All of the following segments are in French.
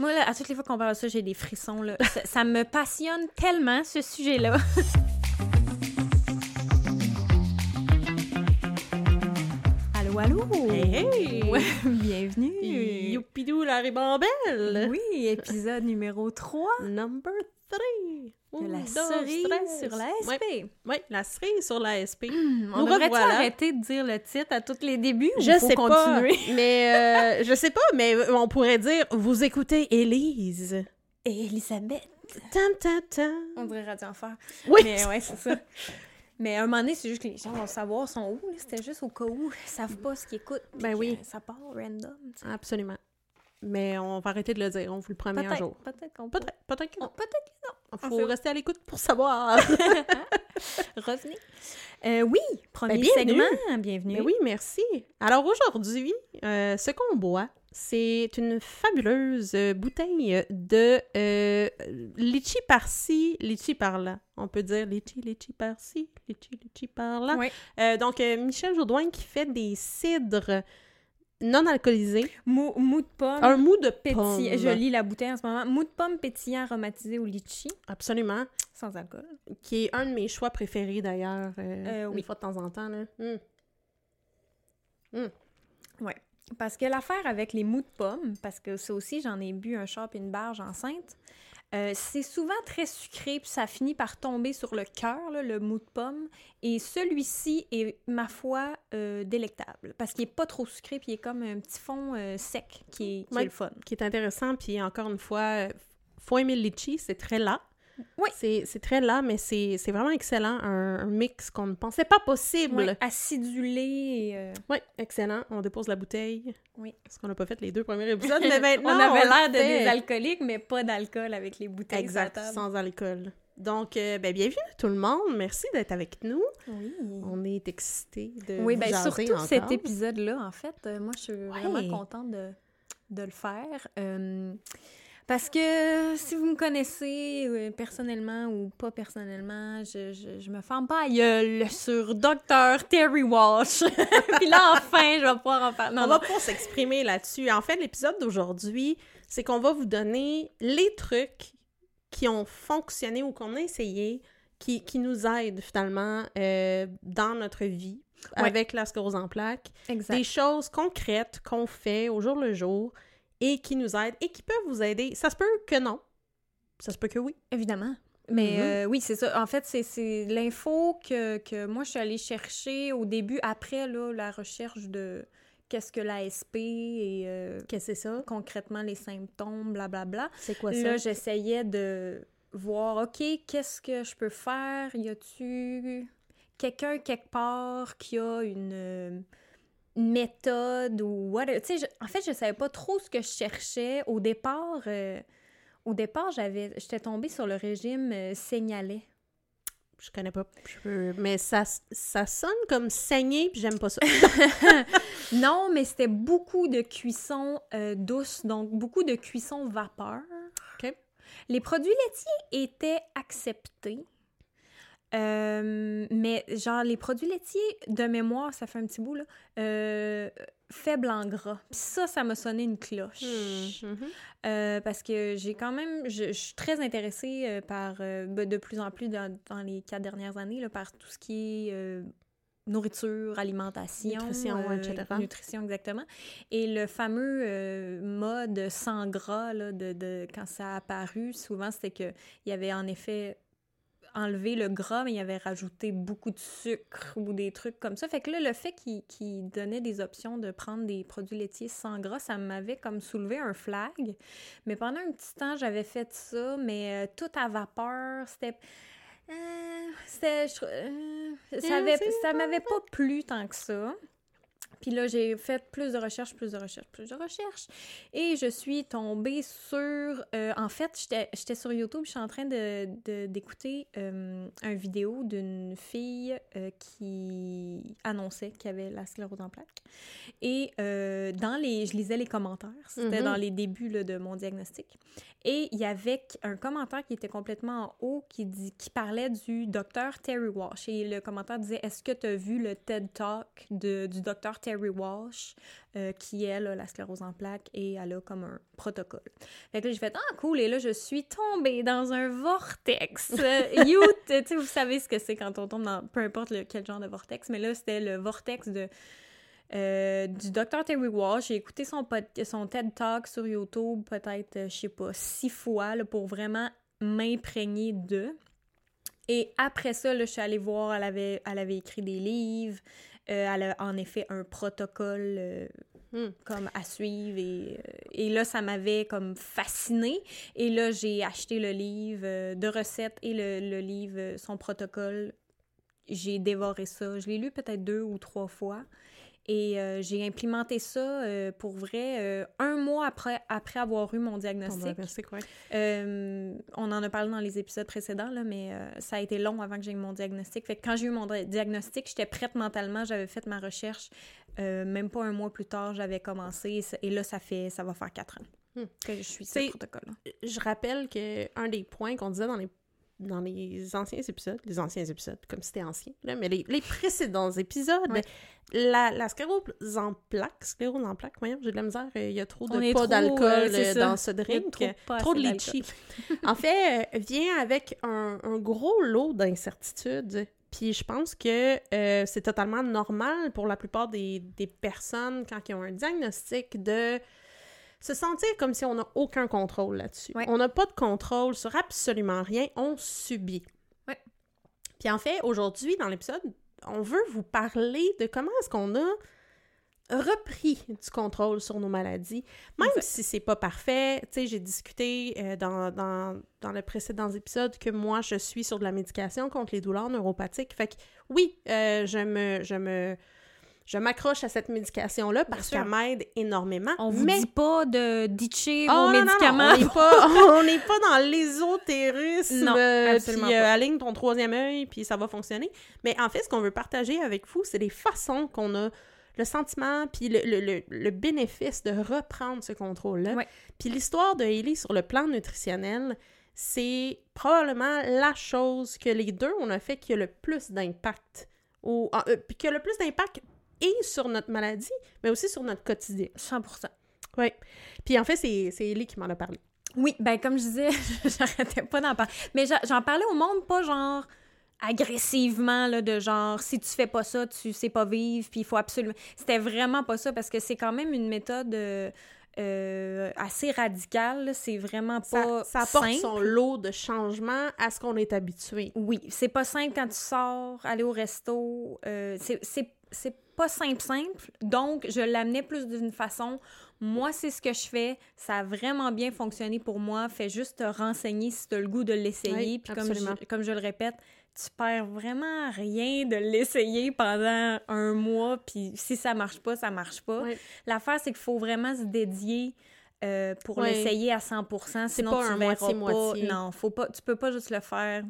Moi, là, à toutes les fois qu'on parle de ça, j'ai des frissons. Là. ça, ça me passionne tellement, ce sujet-là. allô! Hey, hey! Ouais, bienvenue! Youpidou la ribambelle! Oui, épisode numéro 3 Number 3! de la cerise sur la SP. Oui, ouais, la cerise sur la SP. On devrait revoilà. arrêter de dire le titre à tous les débuts ou Je faut sais continuer? pas, mais euh, je sais pas, mais on pourrait dire vous écoutez Élise. Et Elisabeth. Tam tam tam. On dirait Radio Enfer. Oui. Mais ouais, c'est ça. Mais à un moment donné, c'est juste que les gens vont savoir sont où. C'était juste au cas où ils savent pas ce qu'ils écoutent. Ben que oui. Ça part random. Absolument. Mais on va arrêter de le dire, on vous le promet un jour. Peut-être qu'on peut. Peut-être, peut-être que Oh, non. Peut-être que non. Il faut rester à l'écoute pour savoir. Revenez. Euh, oui, premier Ben, bienvenue. segment. Bienvenue. Mais oui, merci. Alors aujourd'hui, euh, ce qu'on boit, c'est une fabuleuse euh, bouteille de euh, litchi par-ci, litchi par-là. On peut dire litchi, litchi par-ci, litchi, litchi par-là. Ouais. Euh, donc, euh, Michel Jourdouin qui fait des cidres non alcoolisés. Mou, mou de pomme. Un mou de pétillant. pomme. Je lis la bouteille en ce moment. Mou de pomme pétillant aromatisé au litchi, Absolument. sans alcool. Qui est un de mes choix préférés d'ailleurs. euh, Euh, oui. Une fois de temps en temps. Là. Mm. Parce que l'affaire avec les mous de pomme, parce que ça aussi, j'en ai bu un shot et une barge enceinte, euh, c'est souvent très sucré, puis ça finit par tomber sur le cœur, le mou de pomme. Et celui-ci est, ma foi, euh, délectable. Parce qu'il est pas trop sucré, puis il est comme un petit fond euh, sec qui est, qui est Ouais. le fun. qui est intéressant. Puis encore une fois, faut aimer le litchi, c'est très là. Oui. C'est très là, mais c'est vraiment excellent. Un, un mix qu'on ne pensait pas possible. Acidulé. euh, Oui, excellent. On dépose la bouteille. Oui. Parce qu'on n'a pas fait les deux premiers épisodes, mais maintenant, on avait l'air de des alcooliques, mais pas d'alcool avec les bouteilles Exact, table. sans alcool. Donc, euh, ben, bienvenue tout le monde. Merci d'être avec nous. Oui. On est excités de Oui, vous ben jaser surtout cet épisode-là, en fait, euh, moi, je suis vraiment contente de, de le faire. Euh, parce que si vous me connaissez euh, personnellement ou pas personnellement, je, je, je me ferme pas à gueule sur Dr. Terry Walsh. Puis là, enfin, je vais pouvoir en parler. Non, on non. va pouvoir s'exprimer là-dessus. En fait, l'épisode d'aujourd'hui, c'est qu'on va vous donner les trucs qui ont fonctionné ou qu'on a essayé, qui, qui nous aident finalement euh, dans notre vie Ouais. avec la sclérose en plaques. Exact. Des choses concrètes qu'on fait au jour le jour et qui nous aident et qui peuvent vous aider. Ça se peut que non. Ça se peut que oui. Évidemment. Mais Mhm. euh, oui, c'est ça. En fait, c'est- l'info que, que moi, je suis allée chercher au début, après là, la recherche de qu'est-ce que l'ASP et euh, Qu'est-ce que c'est ça? concrètement les symptômes, blablabla. C'est quoi Là, ça? j'essayais de voir, OK, qu'est-ce que je peux faire? Y a-tu quelqu'un quelque part qui a une euh, méthode ou whatever? Tu sais, en fait, je savais pas trop ce que je cherchais. Au départ, euh, au départ, j'avais, j'étais tombée sur le régime euh, Seignalais. Je connais pas. Je peux- Mais ça, ça sonne comme saigner, puis j'aime pas ça. Non, mais c'était beaucoup de cuisson euh, douce, donc beaucoup de cuisson vapeur. Les produits laitiers étaient acceptés. Euh, mais genre, les produits laitiers, de mémoire, ça fait un petit bout, là, euh, faibles en gras. Puis ça, ça m'a sonné une cloche. Mhm. Euh, parce que j'ai quand même, je, je suis très intéressée par, ben, de plus en plus dans, dans les quatre dernières années, là, par tout ce qui est nourriture, alimentation, Nutrition, euh, etc. Nutrition, exactement. Et le fameux euh, mode sans gras, là, de, de, quand ça a apparu, souvent, c'était qu'il y avait en effet enlevé le gras, mais il avait rajouté beaucoup de sucre ou des trucs comme ça. Fait que là, le fait qu'il donnait des options de prendre des produits laitiers sans gras, ça m'avait comme soulevé un flag. Mais pendant un petit temps, j'avais fait ça, mais euh, tout à vapeur, c'était... euh, c'était... euh, ça m'avait pas plu tant que ça. Puis là, j'ai fait plus de recherches, plus de recherches, plus de recherches. Et je suis tombée sur... euh, en fait, j'étais sur YouTube, je suis en train de- de- d'écouter euh, un vidéo d'une fille euh, qui annonçait qu'il y avait la sclérose en plaques. Et dans les... Je lisais les commentaires. C'était Mhm. dans les débuts là, de mon diagnostic. Et il y avait un commentaire qui était complètement en haut qui, dit, qui parlait du docteur Terry Walsh. Et le commentaire disait Est-ce que tu as vu le TED Talk de, du docteur docteur Terry Walsh, euh, qui, a la sclérose en plaques et elle a comme un protocole. Fait que là, j'ai fait « Ah, cool! » Et là, je suis tombée dans un vortex. Euh, you, tu sais, vous savez ce que c'est quand on tombe dans peu importe le, quel genre de vortex, mais là, c'était le vortex de... Euh, du docteur Terry Walsh. J'ai écouté son, son TED Talk sur YouTube peut-être, je sais pas, six fois là, pour vraiment m'imprégner de. Et après ça, là, je suis allée voir, elle avait, elle avait écrit des livres, euh, elle a en effet un protocole euh, hmm. comme à suivre et, euh, et là, ça m'avait comme fascinée. Et là, j'ai acheté le livre de recettes et le, le livre, son protocole. J'ai dévoré ça. Je l'ai lu peut-être deux ou trois fois. Et euh, j'ai implémenté ça euh, pour vrai euh, un mois après, après avoir eu mon diagnostic. on en a parlé dans les épisodes précédents, là, mais ça a été long avant que j'ai eu mon diagnostic. Fait que quand j'ai eu mon diagnostic, j'étais prête mentalement, j'avais fait ma recherche. même pas un mois plus tard, j'avais commencé. Et, là, ça fait ça va faire quatre ans hmm. que je suis ce protocole. Je rappelle qu'un des points qu'on disait dans les dans les anciens épisodes, les anciens épisodes, comme c'était ancien, là, mais les, les précédents épisodes, la, la sclérose en plaques, sclérose en plaques, voyons, j'ai de la misère, il y a trop de pas d'alcool euh, dans ce drink, trop, de litchi. en fait, euh, vient avec un, un gros lot d'incertitudes puis je pense que euh, c'est totalement normal pour la plupart des, des, personnes quand ils ont un diagnostic de se sentir comme si on n'a aucun contrôle là-dessus. On n'a pas de contrôle sur absolument rien, on subit. Ouais. Puis en fait, aujourd'hui, dans l'épisode, on veut vous parler de comment est-ce qu'on a repris du contrôle sur nos maladies, même si c'est pas parfait. Tu sais, j'ai discuté euh, dans, dans, dans le précédent épisode que moi, je suis sur de la médication contre les douleurs neuropathiques. Fait que oui, euh, je me... Je me je m'accroche à cette médication-là parce qu'elle m'aide énormément. On vous dit pas de ditcher oh, vos médicaments. on n'est pas, dans l'ésotérisme. Non, euh, absolument puis, euh, aligne ton troisième œil, puis ça va fonctionner. Mais en fait, ce qu'on veut partager avec vous, c'est les façons qu'on a le sentiment, puis le, le, le, bénéfice de reprendre ce contrôle-là. Puis l'histoire de Hailey sur le plan nutritionnel, c'est probablement la chose que les deux, on a fait qui a le plus d'impact. Ou, euh, qui a le plus d'impact et sur notre maladie, mais aussi sur notre quotidien. 100 Oui. Puis en fait, c'est Ellie qui m'en a parlé. Oui, ben comme je disais, j'arrêtais pas d'en parler. Mais j'en parlais au monde, pas genre agressivement, là, de genre, si tu fais pas ça, tu sais pas vivre, puis il faut absolument... C'était vraiment pas ça, parce que c'est quand même une méthode... Euh, assez radicale, c'est vraiment pas ça, ça apporte son lot de changements à ce qu'on est habitué. Oui, c'est pas simple quand tu sors, aller au resto, euh, c'est pas simple, simple. Donc, je l'amenais plus d'une façon. Moi, c'est ce que je fais. Ça a vraiment bien fonctionné pour moi. Fais juste te renseigner si tu as le goût de l'essayer. Puis, comme je, comme je le répète, tu perds vraiment rien de l'essayer pendant un mois. Puis, si ça marche pas, ça marche pas. L'affaire, c'est qu'il faut vraiment se dédier. Euh, pour l'essayer à 100%, sinon pas tu un moitié, Moitié. Non, faut pas, tu peux pas juste le faire.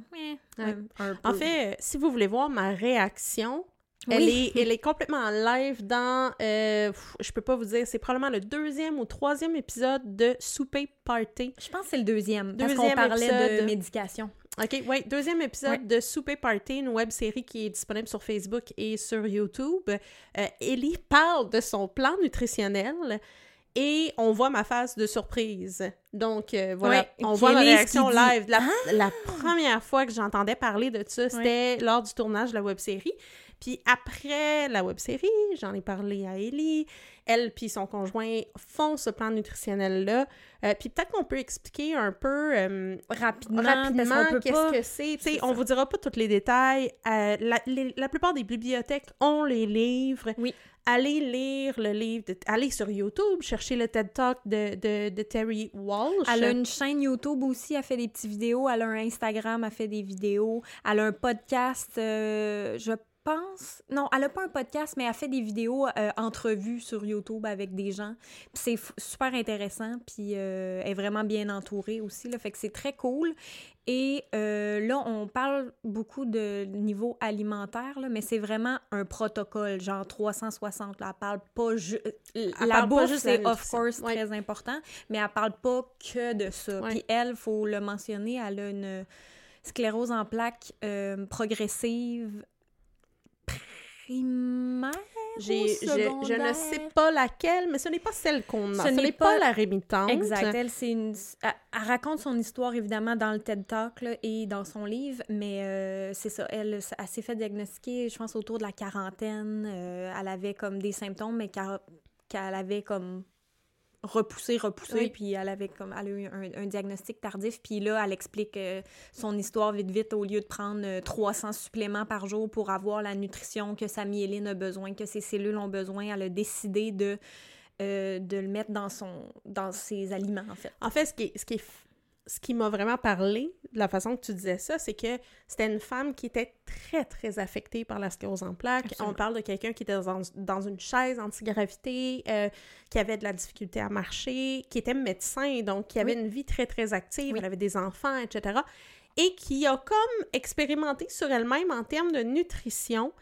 En fait, si vous voulez voir ma réaction elle, est, elle est complètement en live dans, euh, je peux pas vous dire, c'est probablement le deuxième ou troisième épisode de Souper Party. Je pense que c'est le deuxième, deuxième parce qu'on parlait de médication. OK, oui, deuxième épisode de Souper Party, une web série qui est disponible sur Facebook et sur YouTube. Euh, Ellie parle de son plan nutritionnel et on voit ma face de surprise. Donc, euh, voilà, on voit ma réaction live. La, ah! la, première fois que j'entendais parler de ça, c'était lors du tournage de la web série. Puis après la web-série, j'en ai parlé à Ellie. Elle puis son conjoint font ce plan nutritionnel-là. Euh, puis peut-être qu'on peut expliquer un peu euh, rapidement, qu'est-ce que c'est. Tu sais, on vous dira pas tous les détails. Euh, la, plupart des bibliothèques ont les livres. Oui. Allez lire le livre, de, allez sur YouTube, chercher le TED Talk de, de, de, Terry Walsh. Elle a une chaîne YouTube aussi, elle fait des petites vidéos, elle a un Instagram, elle fait des vidéos, elle a un podcast, je pense. Non, elle a pas un podcast, mais elle fait des vidéos euh, entrevues sur YouTube avec des gens. c'est super intéressant, puis euh, elle est vraiment bien entourée aussi, là, fait que c'est très cool. Et euh, là, on parle beaucoup de niveau alimentaire, là, mais c'est vraiment un protocole, genre 360. Là. Elle parle pas... la bouffe, c'est of course très important, mais elle parle pas que de ça. Puis elle, faut le mentionner, elle a une sclérose en plaques progressive primaire J'ai, je, je ne sais pas laquelle, mais ce n'est pas celle qu'on a. Ce n'est pas- pas, la rémitante. Exact. Elle, c'est une... elle, elle raconte son histoire, évidemment, dans le TED Talk là, et dans son livre, mais euh, c'est ça. Elle, elle s'est fait diagnostiquer, je pense, autour de la quarantaine. Euh, elle avait comme des symptômes, mais qu'elle avait comme repoussé, repoussé, Oui. puis elle avait comme elle a eu un, un diagnostic tardif, puis là, elle explique euh, son histoire vite vite au lieu de prendre euh, 300 suppléments par jour pour avoir la nutrition que sa myéline a besoin, que ses cellules ont besoin, elle a décidé de euh, de le mettre dans son dans ses aliments en fait. En fait, ce qui, est- ce qui, est ce qui m'a vraiment parlé de la façon que tu disais ça, c'est que c'était une femme qui était très, très affectée par la sclérose en plaques. Absolument. On parle de quelqu'un qui était dans, dans une chaise antigravité, euh, qui avait de la difficulté à marcher, qui était médecin, donc qui avait Oui. une vie très, très active, Oui. elle avait des enfants, etc. Et qui a comme expérimenté sur elle-même en termes de nutrition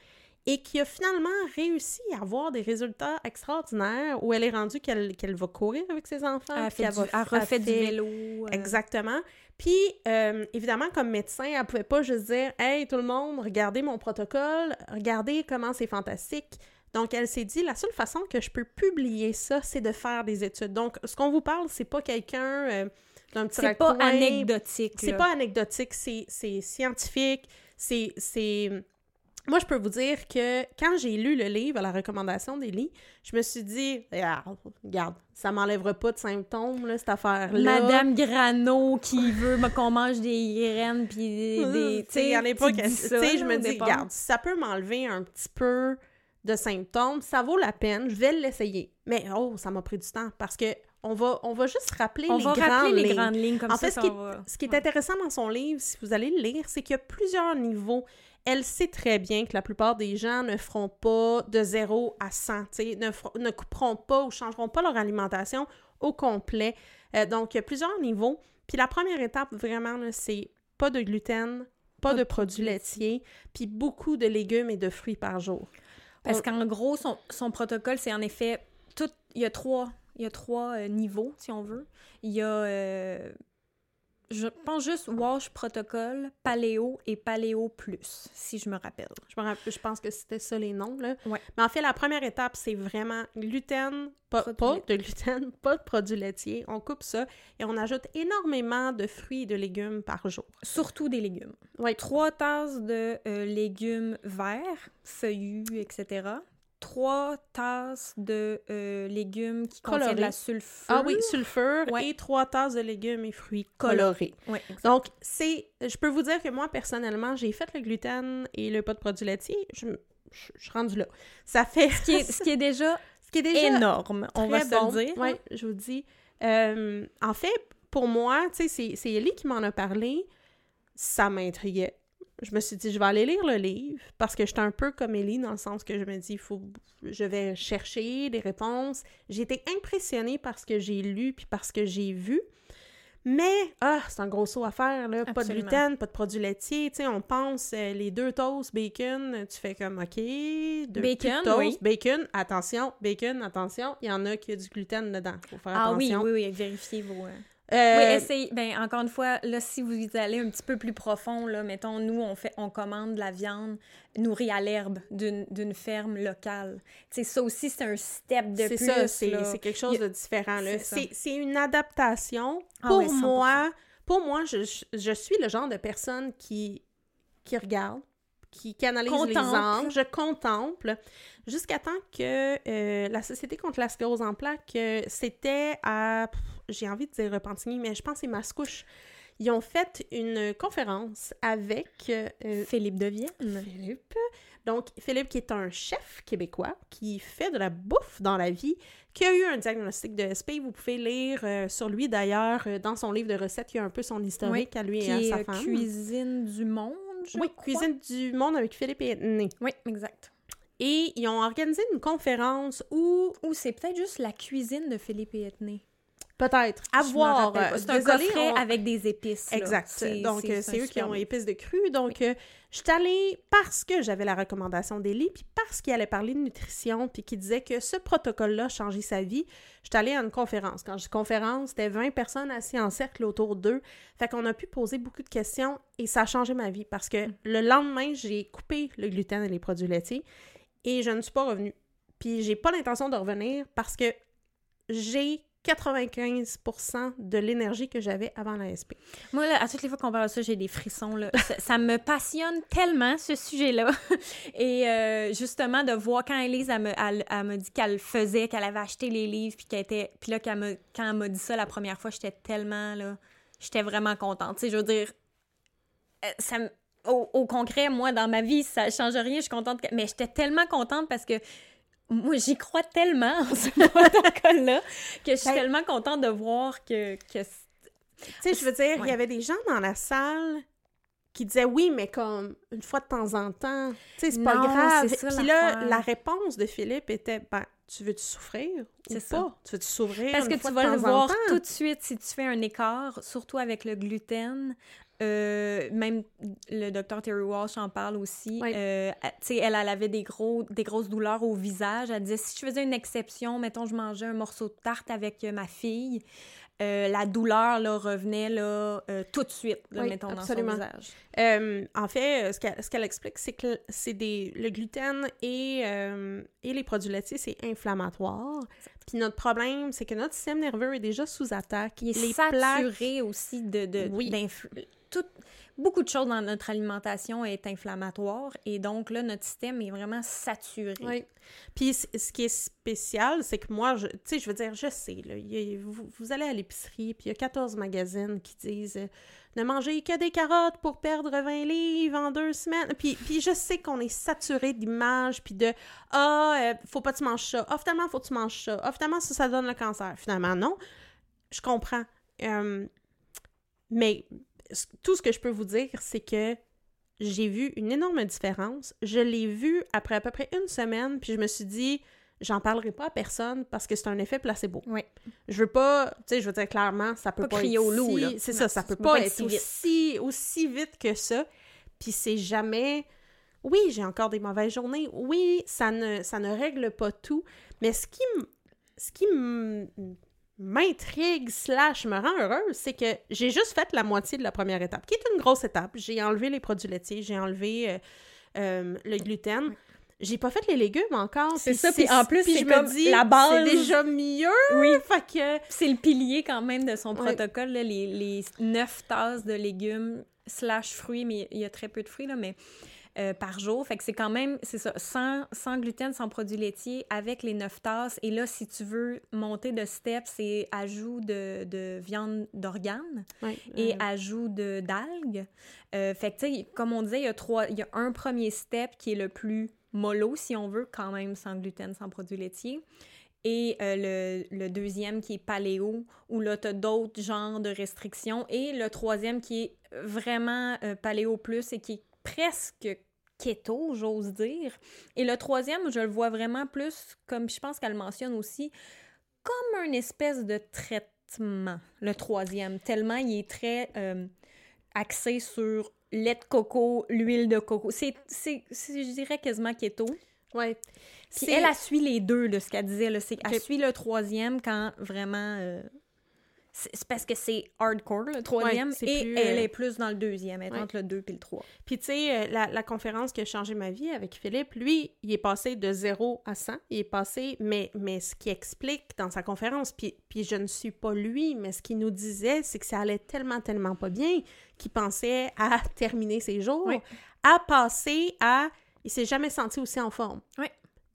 et qui a finalement réussi à avoir des résultats extraordinaires où elle est rendue qu'elle qu'elle va courir avec ses enfants. Elle, fait du- va- elle refait elle du fait- vélo. euh, Exactement. Puis, euh, évidemment, comme médecin, elle pouvait pas juste dire « Hey, tout le monde, regardez mon protocole, regardez comment c'est fantastique ». Donc, elle s'est dit, la seule façon que je peux publier ça, c'est de faire des études. Donc, ce qu'on vous parle, c'est pas quelqu'un euh, d'un petit C'est pas anecdotique. C'est pas anecdotique, c'est scientifique, c'est... Moi, je peux vous dire que quand j'ai lu le livre à la recommandation d'Élie, je me suis dit, regarde, regarde, ça m'enlèvera pas de symptômes, là, cette affaire-là. Madame Grano qui veut qu'on mange des graines puis des, des tu sais, à l'époque, tu sais, je me dis, regarde, ça peut m'enlever un petit peu de symptômes, ça vaut la peine, je vais l'essayer. Mais oh, ça m'a pris du temps parce que on va, on va juste rappeler On les va grandes rappeler les grandes lignes comme En ça. fait, ce qui, va- ce qui est ouais. intéressant dans son livre, si vous allez le lire, c'est qu'il y a plusieurs niveaux. Elle sait très bien que la plupart des gens ne feront pas de 0 à 100, tu sais, ne, ne couperont pas ou changeront pas leur alimentation au complet. Euh, donc, il y a plusieurs niveaux. Puis la première étape, vraiment, c'est pas de gluten, pas, Pas de de produits laitiers, puis beaucoup de légumes et de fruits par jour. Parce On- qu'en gros, son, son protocole, c'est en effet tout. Il y a trois, il y a trois euh, niveaux, si on veut. Il y a. euh, je pense juste Wash Protocol, Paléo et Paléo Plus, si je me rappelle. Je, me rappelle- je pense que c'était ça les noms, là. Ouais. Mais en fait, la première étape, c'est vraiment gluten, pas, de gluten, pas de produits laitiers. On coupe ça et on ajoute énormément de fruits et de légumes par jour. Surtout des légumes. Oui, Trois tasses de euh, légumes verts, feuillus, etc. Trois tasses de euh, légumes qui contiennent de la sulfure. Ah oui, sulfure Ouais. et trois tasses de légumes et fruits Colorés. Ouais. Donc, c'est... Je peux vous dire que moi, personnellement, j'ai fait le gluten et le pas de produits laitiers. Je, je, je suis rendue là. Ça fait... ce, qui est, ce qui est déjà Ce qui est déjà énorme, on va se le dire. Oui, hein. je vous dis. Euh, en fait, pour moi, tu sais, c'est- c'est Ellie qui m'en a parlé. Ça m'intriguait. Je me suis dit, je vais aller lire le livre parce que j'étais un peu comme Ellie dans le sens que je me dis, faut, je vais chercher des réponses. J'ai été impressionnée par ce que j'ai lu puis par ce que j'ai vu. Mais, ah, c'est un gros saut à faire, là. Pas de gluten, pas de produits laitiers. Tu sais, on pense, euh, les deux toasts, bacon, tu fais comme, OK, deux Bacon, toasts, oui. bacon, attention, bacon, attention, il y en a qui a du gluten dedans. Faut faire Ah oui, attention. oui, oui, vérifiez vos... euh, Oui, essayez. Ben, encore une fois, là, si vous y allez un petit peu plus profond, là, mettons, nous, on fait, on commande de la viande nourrie à l'herbe d'une d'une ferme locale. Tu sais, ça aussi, c'est un step de c'est plus. ça, c'est là. c'est quelque chose de différent. là. c'est ça. Une adaptation. Ah Pour ouais, 100%. moi, pour moi je, je- suis le genre de personne qui, qui regarde, qui, qui analyse les Contemple. angles, je contemple, jusqu'à temps que euh, la Société contre la sclérose en plaques, euh, c'était à, pff, j'ai envie de dire Repentigny, mais je pense que c'est Mascouche. Ils ont fait une conférence avec euh, Philippe de Vienne. Philippe. Donc, Philippe, qui est un chef québécois, qui fait de la bouffe dans la vie, qui a eu un diagnostic de SP. Vous pouvez lire euh, sur lui, d'ailleurs, euh, dans son livre de recettes, il y a un peu son historique à lui et à sa femme. Cuisine du monde, je oui, crois. Cuisine du monde avec Philippe et Edney. Oui, exact. Et ils ont organisé une conférence où, Ou c'est peut-être juste la cuisine de Philippe et Etney. Peut-être, à voir. euh, C'est un on- avec des épices. là. Exact. Donc, euh, c'est eux qui ont épices de cru. Donc, euh, je suis allée parce que j'avais la recommandation d'Élie, puis parce qu'il allait parler de nutrition, puis qu'il disait que ce protocole-là a changé sa vie. Je suis allée à une conférence. Quand je dis conférence, c'était 20 personnes assises en cercle autour d'eux. Fait qu'on a pu poser beaucoup de questions et ça a changé ma vie parce que Mm. le lendemain, j'ai coupé le gluten et les produits laitiers. et je ne suis pas revenue. Puis j'ai pas l'intention de revenir parce que j'ai 95% de l'énergie que j'avais avant l'ASP. Moi, là, à toutes les fois qu'on parle de ça, j'ai des frissons. Là. ça, me passionne tellement, ce sujet-là. Et euh, justement, de voir quand Elise, elle me, elle, elle dit qu'elle faisait, qu'elle avait acheté les livres, puis qu'elle était... Puis là, quand elle m'a dit ça la première fois, j'étais tellement, là... J'étais vraiment contente. Tu sais, je veux dire... euh, Au, concret, moi, dans ma vie, ça change rien. Je suis contente. Mais j'étais tellement contente parce que moi, j'y crois tellement en ce protocole-là que je suis Ben- tellement contente de voir que... que Tu sais, je veux dire, il Ouais. y avait des gens dans la salle qui disaient oui, mais comme une fois de temps en temps, tu sais, c'est pas grave. ça Puis là, la réponse de Philippe était ben, tu veux-tu souffrir ou C'est pas? ça. Tu veux-tu souffrir Parce que une fois tu vas le voir tout de suite si tu fais un écart, surtout avec le gluten. Euh, même le docteur Terry Walsh en parle aussi. Oui. Euh, tu sais, elle, elle avait des, gros, des grosses douleurs au visage. Elle disait si je faisais une exception, mettons, je mangeais un morceau de tarte avec euh, ma fille, euh, la douleur là, revenait là, tout de suite, là, Oui, mettons, absolument. dans son visage. En fait, ce qu'elle ce explique, c'est que c'est des le gluten et, et les produits laitiers, c'est inflammatoire. Puis notre problème, c'est que notre système nerveux est déjà sous attaque. Il est les plaques saturé aussi de, de Oui. Tout- beaucoup de choses dans notre alimentation est inflammatoire et donc là notre système est vraiment saturé. Puis ce qui est spécial, c'est que moi, tu sais, je veux dire, je sais, là, vous, allez à l'épicerie, puis il y a 14 magazines qui disent euh, ne mangez que des carottes pour perdre 20 livres en deux semaines. Puis, puis je sais qu'on est saturé d'images, puis de ah, euh, faut pas que tu manges ça. Ah, finalement, faut que tu manges ça. Ah, finalement, ça, ça donne le cancer. Finalement, non. Je comprends. Euh, mais tout ce que je peux vous dire, c'est que j'ai vu une énorme différence. Je l'ai vu après à peu près une semaine, puis je me suis dit, j'en parlerai pas à personne parce que c'est un effet placebo. Oui. Je veux pas, tu sais, je veux dire clairement, ça peut Pas pas, crier être au loup, si- là. C'est ça, ça ça peut peut pas, pas être être si vite. aussi, aussi vite que ça. Puis c'est jamais... Oui, j'ai encore des mauvaises journées. Oui, ça ne, ça ne règle pas tout. Mais ce qui, ce qui m- m'intrigue slash me rend heureuse, c'est que j'ai juste fait la moitié de la première étape, qui est une grosse étape. J'ai enlevé les produits laitiers, j'ai enlevé euh, euh, le gluten. J'ai pas fait les légumes encore. C'est ça, puis en plus, c'est je comme me dis, la base. C'est déjà mieux. Oui. Fait que... C'est le pilier quand même de son Ouais. protocole, là, les, les neuf tasses de légumes slash fruits, mais il y a très peu de fruits, là, mais euh, par jour. Fait que c'est quand même, c'est ça, sans, sans gluten, sans produits laitiers, avec les neuf tasses. Et là, si tu veux monter de step, c'est ajout de, de viande d'organes Ouais, et euh, ajout de d'algues. Euh, fait que, tu sais, comme on disait, il y, a trois, il y a un premier step qui est le plus mollo, si on veut, quand même sans gluten, sans produits laitiers. Et euh, le, le deuxième qui est paléo, où là, tu as d'autres genres de restrictions. Et le troisième qui est vraiment euh, paléo plus et qui est presque keto, j'ose dire. Et le troisième, je le vois vraiment plus, comme je pense qu'elle mentionne aussi, comme une espèce de traitement, le troisième, tellement il est très euh, axé sur lait de coco, l'huile de coco. C'est, je dirais, quasiment keto. ouais. Puis elle a suit les deux, de ce qu'elle disait. Là. Elle suit le troisième quand vraiment... euh, c'est, parce que c'est hardcore, le troisième, Ouais, et plus, elle euh, est plus dans le deuxième, elle est ouais. entre le 2 et le 3. Puis, tu sais, euh, la, la conférence qui a changé ma vie avec Philippe, lui, il est passé de 0 à 100. Il est passé, mais, mais ce qu'il explique dans sa conférence, puis, puis je ne suis pas lui, mais ce qu'il nous disait, c'est que ça allait tellement, tellement pas bien qu'il pensait à terminer ses jours, à passer à... Il s'est jamais senti aussi en forme. Oui.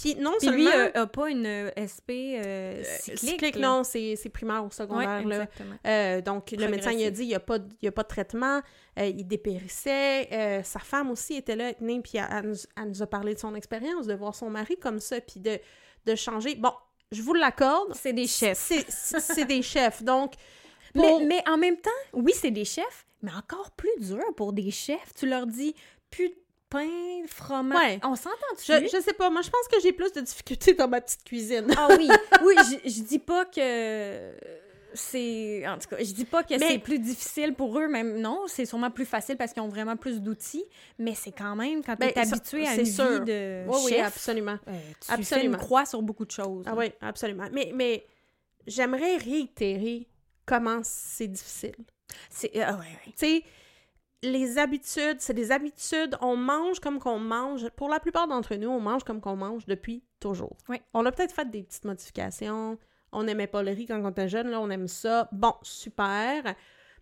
Puis non Puis seulement... lui euh, a pas une euh, SP euh, euh, cyclique. cyclique, là. non, c'est primaire ou Ouais, secondaire, là. exactement. Euh, donc, le médecin, il a dit, il n'y a, pas de- il y a pas de traitement, il dépérissait. Sa femme aussi était là, tenez, puis elle, elle nous, elle nous a parlé de son expérience, de voir son mari comme ça, puis de, de changer. Bon, je vous l'accorde. C'est des chefs. C'est des chefs, donc... pour- Mais, mais en même temps, oui, c'est des chefs, mais encore plus dur pour des chefs. Tu leur dis plus pain, fromage. Ouais. On s'entend-tu? Je, je sais pas, moi, je pense que j'ai plus de difficultés dans ma petite cuisine. Ah oui, oui, je, je dis pas que c'est... En tout cas, je dis pas que Mais- c'est plus difficile pour eux, même non, c'est sûrement plus facile parce qu'ils ont vraiment plus d'outils, mais c'est quand même, quand tu Ben, es ça- habitué à une sûr. vie de Oui, oui, chef, absolument. euh, tu Absolument. fais une croix sur beaucoup de choses. Ah oui, absolument. Mais, mais j'aimerais réitérer comment c'est difficile. C'est... Ah ouais, ouais. Tu sais, les habitudes, c'est des habitudes. On mange comme qu'on mange. Pour la plupart d'entre nous, on mange comme qu'on mange depuis toujours. Oui. On a peut-être fait des petites modifications. On n'aimait pas le riz quand on était jeune, là, on aime ça. Bon, super.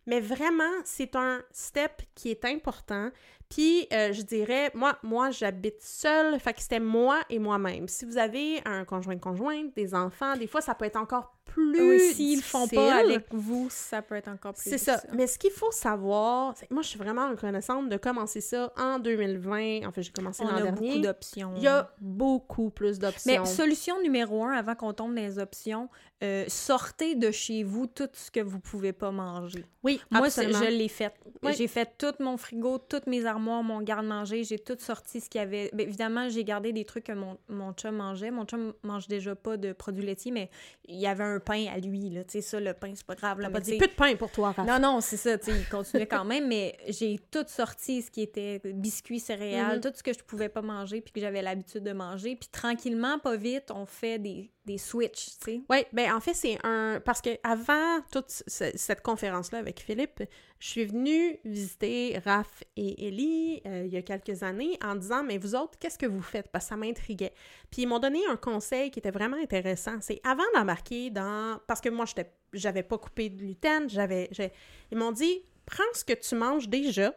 Mais vraiment, c'est un step qui est important. Puis, euh, je dirais, moi, moi j'habite seule, fait que c'était moi et moi-même. Si vous avez un conjoint-conjointe, des enfants, des fois, ça peut être encore plus Oui, s'ils le font pas avec vous, ça peut être encore plus C'est ça. Mais ce qu'il faut savoir, c'est que moi, je suis vraiment reconnaissante de commencer ça en 2020. En fait, j'ai commencé l'an a dernier. beaucoup d'options. Il y a beaucoup plus d'options. Mais solution numéro un, avant qu'on tombe dans les options, euh, sortez de chez vous tout ce que vous pouvez pas manger. oui, Moi, absolument. je l'ai fait. Oui. J'ai fait tout mon frigo, toutes mes armoires, mon garde-manger, j'ai tout sorti ce qu'il y avait. Ben, évidemment, j'ai gardé des trucs que mon, mon chum mangeait. Mon chum mange déjà pas de produits laitiers, mais il y avait un pain à lui, là. Tu sais, ça, le pain, c'est pas grave. Là, pas dit peu de pain pour toi, Raph. non, non, c'est ça, tu sais, il continuait quand même, mais j'ai tout sorti, ce qui était biscuits, céréales, Mhm. tout ce que je pouvais pas manger, puis que j'avais l'habitude de manger. Puis tranquillement, pas vite, on fait des, des switches, tu sais. Oui, ben en fait, c'est un. Parce que avant toute ce- cette conférence-là avec Philippe, je suis venue visiter Raph et Ellie euh, il y a quelques années en disant Mais vous autres, qu'est-ce que vous faites? Parce que ça m'intriguait. Puis ils m'ont donné un conseil qui était vraiment intéressant. C'est avant d'embarquer dans. Parce que moi, j'avais pas coupé de gluten, j'avais. Ils m'ont dit Prends ce que tu manges déjà,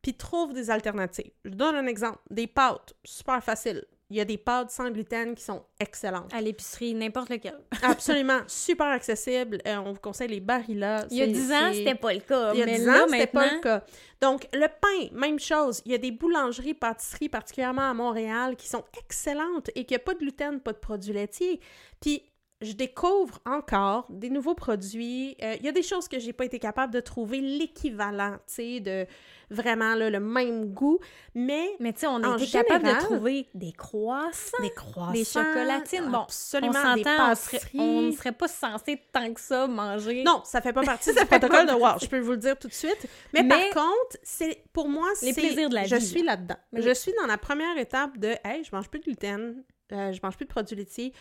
puis trouve des alternatives. Je donne un exemple des pâtes, super facile. Il y a des pâtes sans gluten qui sont excellentes. À l'épicerie, n'importe lequel. Absolument, super accessible. Euh, on vous conseille les Barilla. Il y a C'est- 10 ans, c'était pas le cas. Il y a mais 10 là, ans, c'était pas le cas. Donc, le pain, même chose. Il y a des boulangeries, pâtisseries, particulièrement à Montréal, qui sont excellentes et qui a pas de gluten, pas de produits laitiers. Puis, je découvre encore des nouveaux produits. Euh, il y a des choses que j'ai pas été capable de trouver l'équivalent, tu sais, de vraiment là, le même goût. Mais Mais tu sais, on a été capable de trouver des croissants. des croissants, Des chocolatines. Bon, absolument, on des on serait- pâtisseries. on ne serait pas censé tant que ça manger. Non, ça fait pas partie du protocole de Wow, je peux vous le dire tout de suite. Mais, Mais- par contre, c'est pour moi, Les plaisirs de la je vie, suis là-dedans. Je suis dans la première étape de hey, je mange plus de gluten, euh, je mange plus de produits laitiers.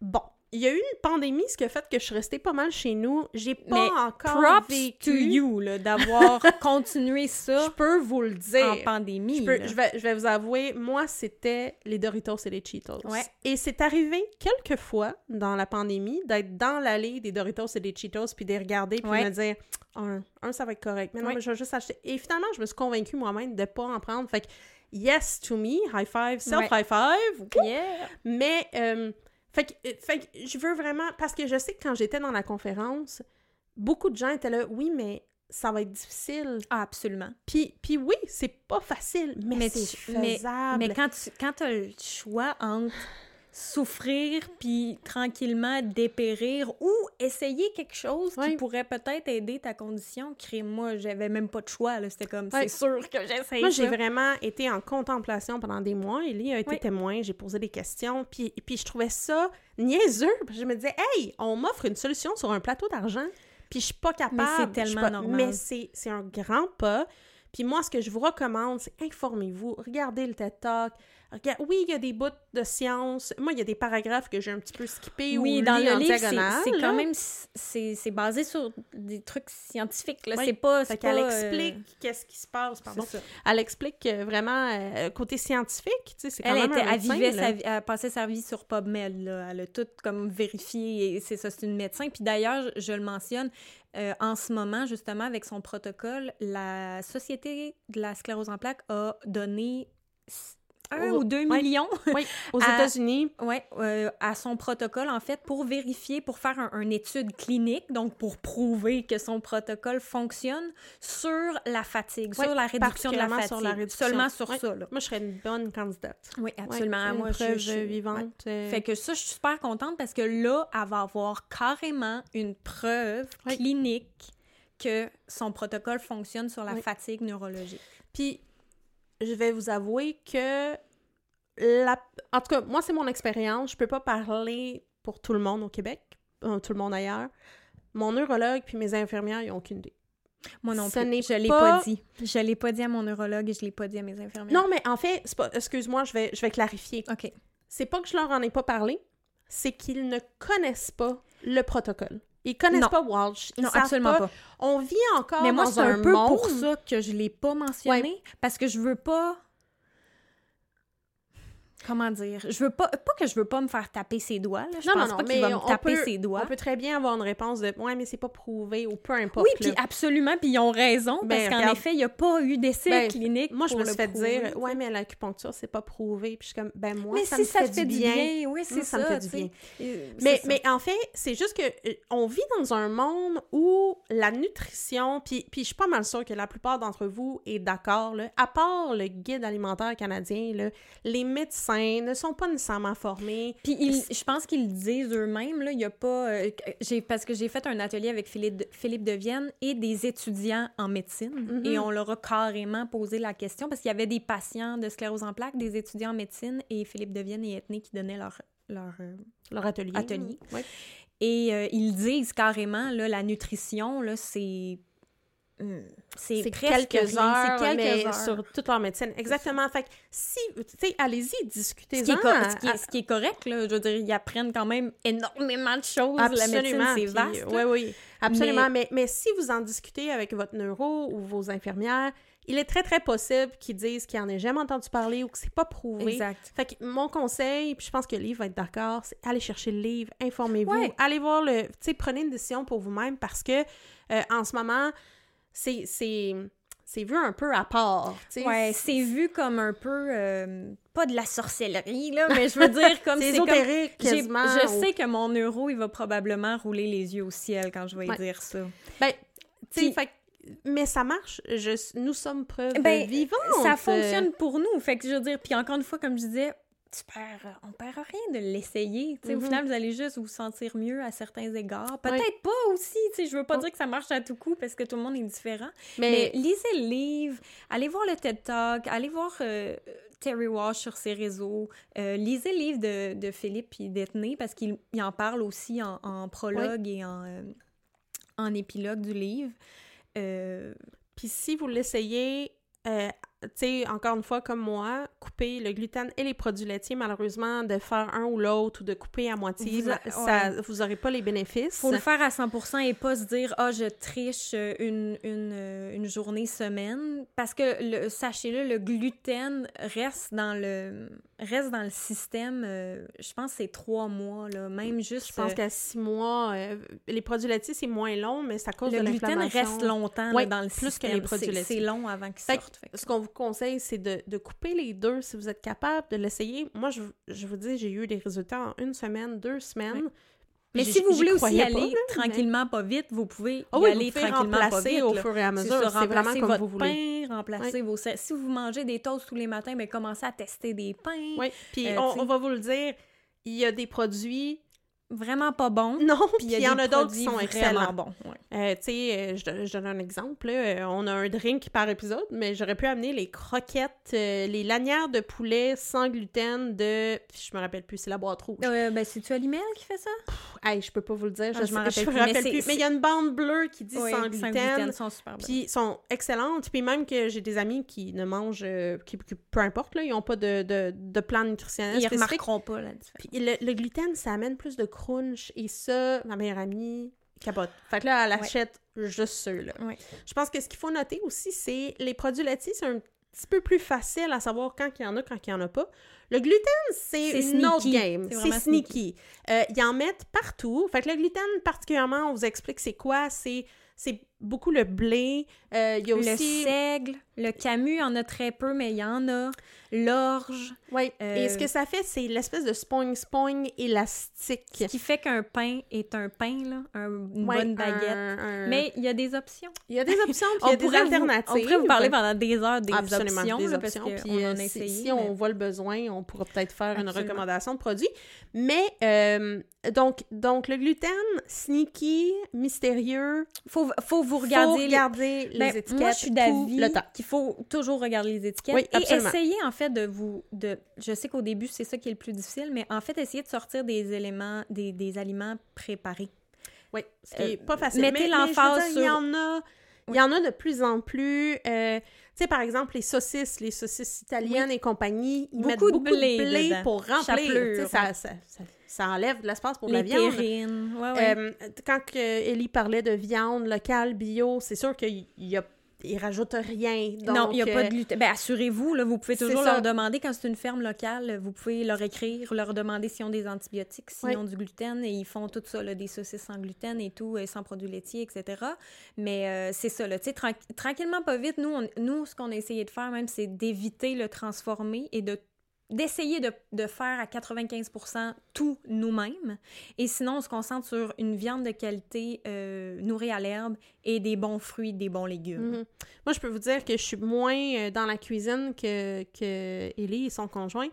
Bon, il y a eu une pandémie, ce qui a fait que je suis restée pas mal chez nous. J'ai pas Mais encore Props vécu. to you là, d'avoir continué ça Je peux vous le dire. en pandémie. Je, peux- je vais, je vais vous avouer, moi, c'était les Doritos et les Cheetos. Ouais. Et c'est arrivé quelques fois dans la pandémie d'être dans l'allée des Doritos et des Cheetos puis de les regarder puis Ouais. de me dire un, un, ça va être correct. Mais non, Ouais. mais je vais juste acheter. Et finalement, je me suis convaincue moi-même de pas en prendre. Fait que yes to me, high five, self high five. Yeah. Mais, euh, fait, que, euh, fait que je veux vraiment. Parce que je sais que quand j'étais dans la conférence, beaucoup de gens étaient là, oui, mais ça va être difficile. Ah, absolument. Puis, puis oui, c'est pas facile, mais, Mais c'est mais- faisable. Mais quand tu quand as le choix entre souffrir puis tranquillement dépérir ou essayer quelque chose qui pourrait peut-être aider ta condition, crée-moi, j'avais même pas de choix là, c'était comme c'est sûr que j'essaye Moi, j'ai vraiment été en contemplation pendant des mois. Ellie a été Oui. témoin, j'ai posé des questions, puis, puis je trouvais ça niaiseux. Je me disais, hey, on m'offre une solution sur un plateau d'argent, puis je suis pas capable. c'est tellement pas- normal. Mais c'est c'est un grand pas. Puis moi, ce que je vous recommande, c'est informez-vous, regardez le TED Talk. Regarde, oui, il y a des bouts de science. Moi, il y a des paragraphes que j'ai un petit peu skippés Oui, ou dans le en livre, c'est- quand même c'est basé sur des trucs scientifiques là, Oui. c'est pas Fait qu'elle euh, explique qu'est-ce qui se passe, pardon. Elle explique euh, vraiment euh, côté scientifique, tu sais, c'est quand Elle, même était, un elle médecin, vivait là. sa vie, elle passait sa vie sur PubMed, là. Elle a tout comme vérifié c'est ça, c'est une médecin. Puis d'ailleurs, je, je le mentionne, euh, en ce moment, justement, avec son protocole, la Société de la sclérose en plaques a donné un ou deux millions Oui, aux États-Unis. ouais, euh, à son protocole, en fait, pour vérifier, pour faire un- une étude clinique, donc pour prouver que son protocole fonctionne sur la fatigue, sur la réduction de la fatigue. sur la réduction. Seulement sur ça, là. Moi, je serais une bonne candidate. Oui, absolument. une Moi, preuve je, vivante. ouais. euh, Fait que ça, je suis super contente parce que là, elle va avoir carrément une preuve Oui. clinique que son protocole fonctionne sur la Oui. fatigue neurologique. Puis, je vais vous avouer que la... En tout cas, moi, c'est mon expérience. Je peux pas parler pour tout le monde au Québec, euh, tout le monde ailleurs. Mon neurologue puis mes infirmières, ils ont aucune idée. Moi non plus. Je l'ai pas- pas... dit. Je l'ai pas dit à mon neurologue et je l'ai pas dit à mes infirmières. Non, mais en fait, pas... excuse-moi, je vais, je vais clarifier. OK. C'est pas que je leur en ai pas parlé, c'est qu'ils ne connaissent pas le protocole. Ils connaissent Non. pas Walsh. Ils Non, absolument pas. On vit encore Mais moi, dans c'est un, un peu monde... pour ça que je l'ai pas mentionné, parce que je veux pas... Comment dire? Je veux pas... Pas que je veux pas me faire taper ses doigts, là. Je Non, pense non, pas qu'il va me taper peut- ses doigts. On peut très bien avoir une réponse de « Ouais, mais c'est pas prouvé » ou peu importe. Oui, puis absolument, puis ils ont raison, Ben, parce qu'en effet, il n'y a pas eu d'essai Ben, clinique Moi, je pour me suis fait prouver, dire tu « Ouais, mais l'acupuncture, c'est pas prouvé. » Puis je suis comme « Ben moi, Mais ça si me ça fait fait du bien. bien, oui, c'est ça, ça me fait du bien. Euh, Mais, mais en fait, c'est juste que euh, on vit dans un monde où la nutrition, puis, puis je suis pas mal sûre que la plupart d'entre vous est d'accord, à part le guide alimentaire canadien, les médecins ne sont pas nécessairement formés. Puis ils- je pense qu'ils disent eux-mêmes, là, il y a pas... euh, j'ai, parce que j'ai fait un atelier avec Philippe de, Philippe de Vienne et des étudiants en médecine, Mhm. et on leur a carrément posé la question, parce qu'il y avait des patients de sclérose en plaques, des étudiants en médecine, et Philippe de Vienne et Ethné qui donnaient leur... leur euh, Leur atelier. Atelier. Ouais. Et euh, ils disent carrément, là, la nutrition, là, c'est... hum, C'est presque quelques heures, c'est quelques mais heures. sur toute leur médecine. Exactement. Fait que si, tu sais, allez-y, discutez-en. ce, qui est, à- ce qui est correct, là, je veux dire, ils apprennent quand même énormément de choses. Absolument. La médecine, c'est vaste. Oui, oui, absolument. Mais... Mais, si vous en discutez avec votre neuro ou vos infirmières, il est très, très possible qu'ils disent qu'ils n'en aient jamais entendu parler ou que c'est pas prouvé. Exact. Fait que mon conseil, puis je pense que le livre va être d'accord, c'est aller chercher le livre, informez-vous, Ouais. allez voir le... Tu sais, prenez une décision pour vous-même parce que euh, en ce moment, c'est... c'est c'est vu un peu à part. Ouais, c'est vu comme un peu euh, pas de la sorcellerie là, mais je veux dire comme C'est comme quasiment. je ou- sais que mon neuro, il va probablement rouler les yeux au ciel quand je vais Ouais. dire ça. Ben, tu sais, mais ça marche. Je, nous sommes preuve Ben, vivantes. Ça fonctionne pour nous. Fait que je veux dire, puis encore une fois, comme je disais, tu perds, on perd rien de l'essayer. Tu sais, Au Mhm. final, vous allez juste vous sentir mieux à certains égards. Peut-être pas aussi. Je veux pas dire que ça marche à tout coup parce que tout le monde est différent. Mais, Mais lisez le livre, allez voir le TED Talk, allez voir euh, Terry Walsh sur ses réseaux, euh, lisez le livre de, de Philippe et d'Ethné parce qu'il il en parle aussi en, en prologue et en, euh, en épilogue du livre. Euh, puis si vous l'essayez, euh, tu sais, encore une fois, comme moi, couper le gluten et les produits laitiers, malheureusement, de faire un ou l'autre ou de couper à moitié, Vous a- ça, vous aurez pas les bénéfices. faut le faire à 100% et pas se dire ah je triche euh, une, une, euh, une journée semaine parce que le, sachez-le le gluten reste dans le reste dans le système euh, je pense c'est trois mois là même juste Je pense euh, qu'à six mois, euh, les produits laitiers, c'est moins long, mais ça cause le de gluten l'inflammation. reste longtemps là, Ouais, dans le plus que les produits laitiers. c'est long avant qu'ils sortent fait Ce qu'on vous conseille, c'est de, de couper les deux si vous êtes capable de l'essayer. Moi, je, je vous dis, j'ai eu des résultats en une semaine, deux semaines. mais si vous voulez aussi aller pas, mais- tranquillement pas vite vous pouvez Ah y oui, aller vous pouvez tranquillement pas remplacer vite au là. fur et à mesure. C'est vraiment remplacer comme votre vous voulez. pain, remplacer vos... cé- Si vous mangez des toasts tous les matins, mais commencez à tester des pains. Oui, puis Euh, on, on va vous le dire, il y a des produits Vraiment pas bons. non, Puis il y en a d'autres qui sont vraiment excellents. bons. ouais. Euh, tu sais, euh, je, donne- je donne un exemple. là. Euh, on a un drink par épisode, mais j'aurais pu amener les croquettes, euh, les lanières de poulet sans gluten de... Je me rappelle plus, c'est la boîte rouge. Euh, ben, c'est-tu Alimel qui fait ça? Hey, je peux pas vous le dire, Ah, je, sais- rappelle me plus, mais rappelle c'est- plus. Mais il y a une bande bleue qui dit Oui, sans gluten. sont super. Puis sont excellentes. Puis même que j'ai des amis qui ne mangent, qui, qui- peu importe, là, ils n'ont pas de, de, de plan nutritionnel Ils spécifique. remarqueront pas la différence. Puis le, le gluten, ça amène plus de crunch. Et ça, ma meilleure amie capote. Fait que là, elle Ouais. achète juste ceux-là. Ouais. Je pense que ce qu'il faut noter aussi, c'est les produits laitiers, c'est un petit peu plus facile à savoir quand il y en a, quand il y en a pas. Le gluten, c'est une autre sneaky. game. C'est sneaky. Euh, ils en mettent partout. Fait que le gluten, particulièrement, on vous explique c'est quoi. C'est beaucoup le blé. Euh, il y a Le aussi... seigle, le camus, il y en a très peu, mais il y en a. L'orge. Euh, Et ce que ça fait, c'est l'espèce de spoing-spoing élastique. ce qui fait qu'un pain est un pain, là, un- une Ouais, bonne baguette. un- un- Mais il y a des options. il y a des options, puis il y a des pourrait vous- alternatives. on pourrait vous parler pendant des heures des Absolument, options, des là, options. parce Puis euh, en a si, essayé. si mais- on voit le besoin, on pourra peut-être faire une recommandation de produit. Mais euh, donc, donc le gluten, sneaky, mystérieux, Faut, faut vous regarder regarder les Ben, étiquettes Moi, je suis d'avis qu'il faut toujours regarder les étiquettes. Oui, et essayer, en fait, de vous... De, je sais qu'au début, c'est ça qui est le plus difficile, mais en fait, essayer de sortir des éléments, des, des aliments préparés. Oui, ce qui est Euh, pas facile. mettez l'emphase dire, Il y sur- en a, Il y en a de plus en plus. euh, tu sais, par exemple, les saucisses, les saucisses italiennes et compagnie, ils Beaucoup mettent de beaucoup blé de blé dedans. pour remplir. Ça, ça, ça, ça enlève de l'espace pour de la viande. Ouais, ouais. Euh, quand que Ellie parlait de viande locale, bio, c'est sûr qu'il y a ils rajoutent rien. Donc, non, il n'y a pas euh, de gluten. Ben, assurez-vous, là, vous pouvez toujours leur demander, quand c'est une ferme locale, vous pouvez leur écrire, leur demander s'ils ont des antibiotiques, s'ils Oui. ont du gluten, et ils font tout ça, là, des saucisses sans gluten et tout, et sans produits laitiers, etc. Mais euh, c'est ça, là, tu sais, tranqu- tranquillement, pas vite, nous, on- nous ce qu'on a essayé de faire même, c'est d'éviter le transformer et de d'essayer de, de faire à 95% tout nous-mêmes. Et sinon, on se concentre sur une viande de qualité euh, nourrie à l'herbe et des bons fruits, des bons légumes. Mhm. Moi, je peux vous dire que je suis moins euh, dans la cuisine que, que Ellie et son conjoint.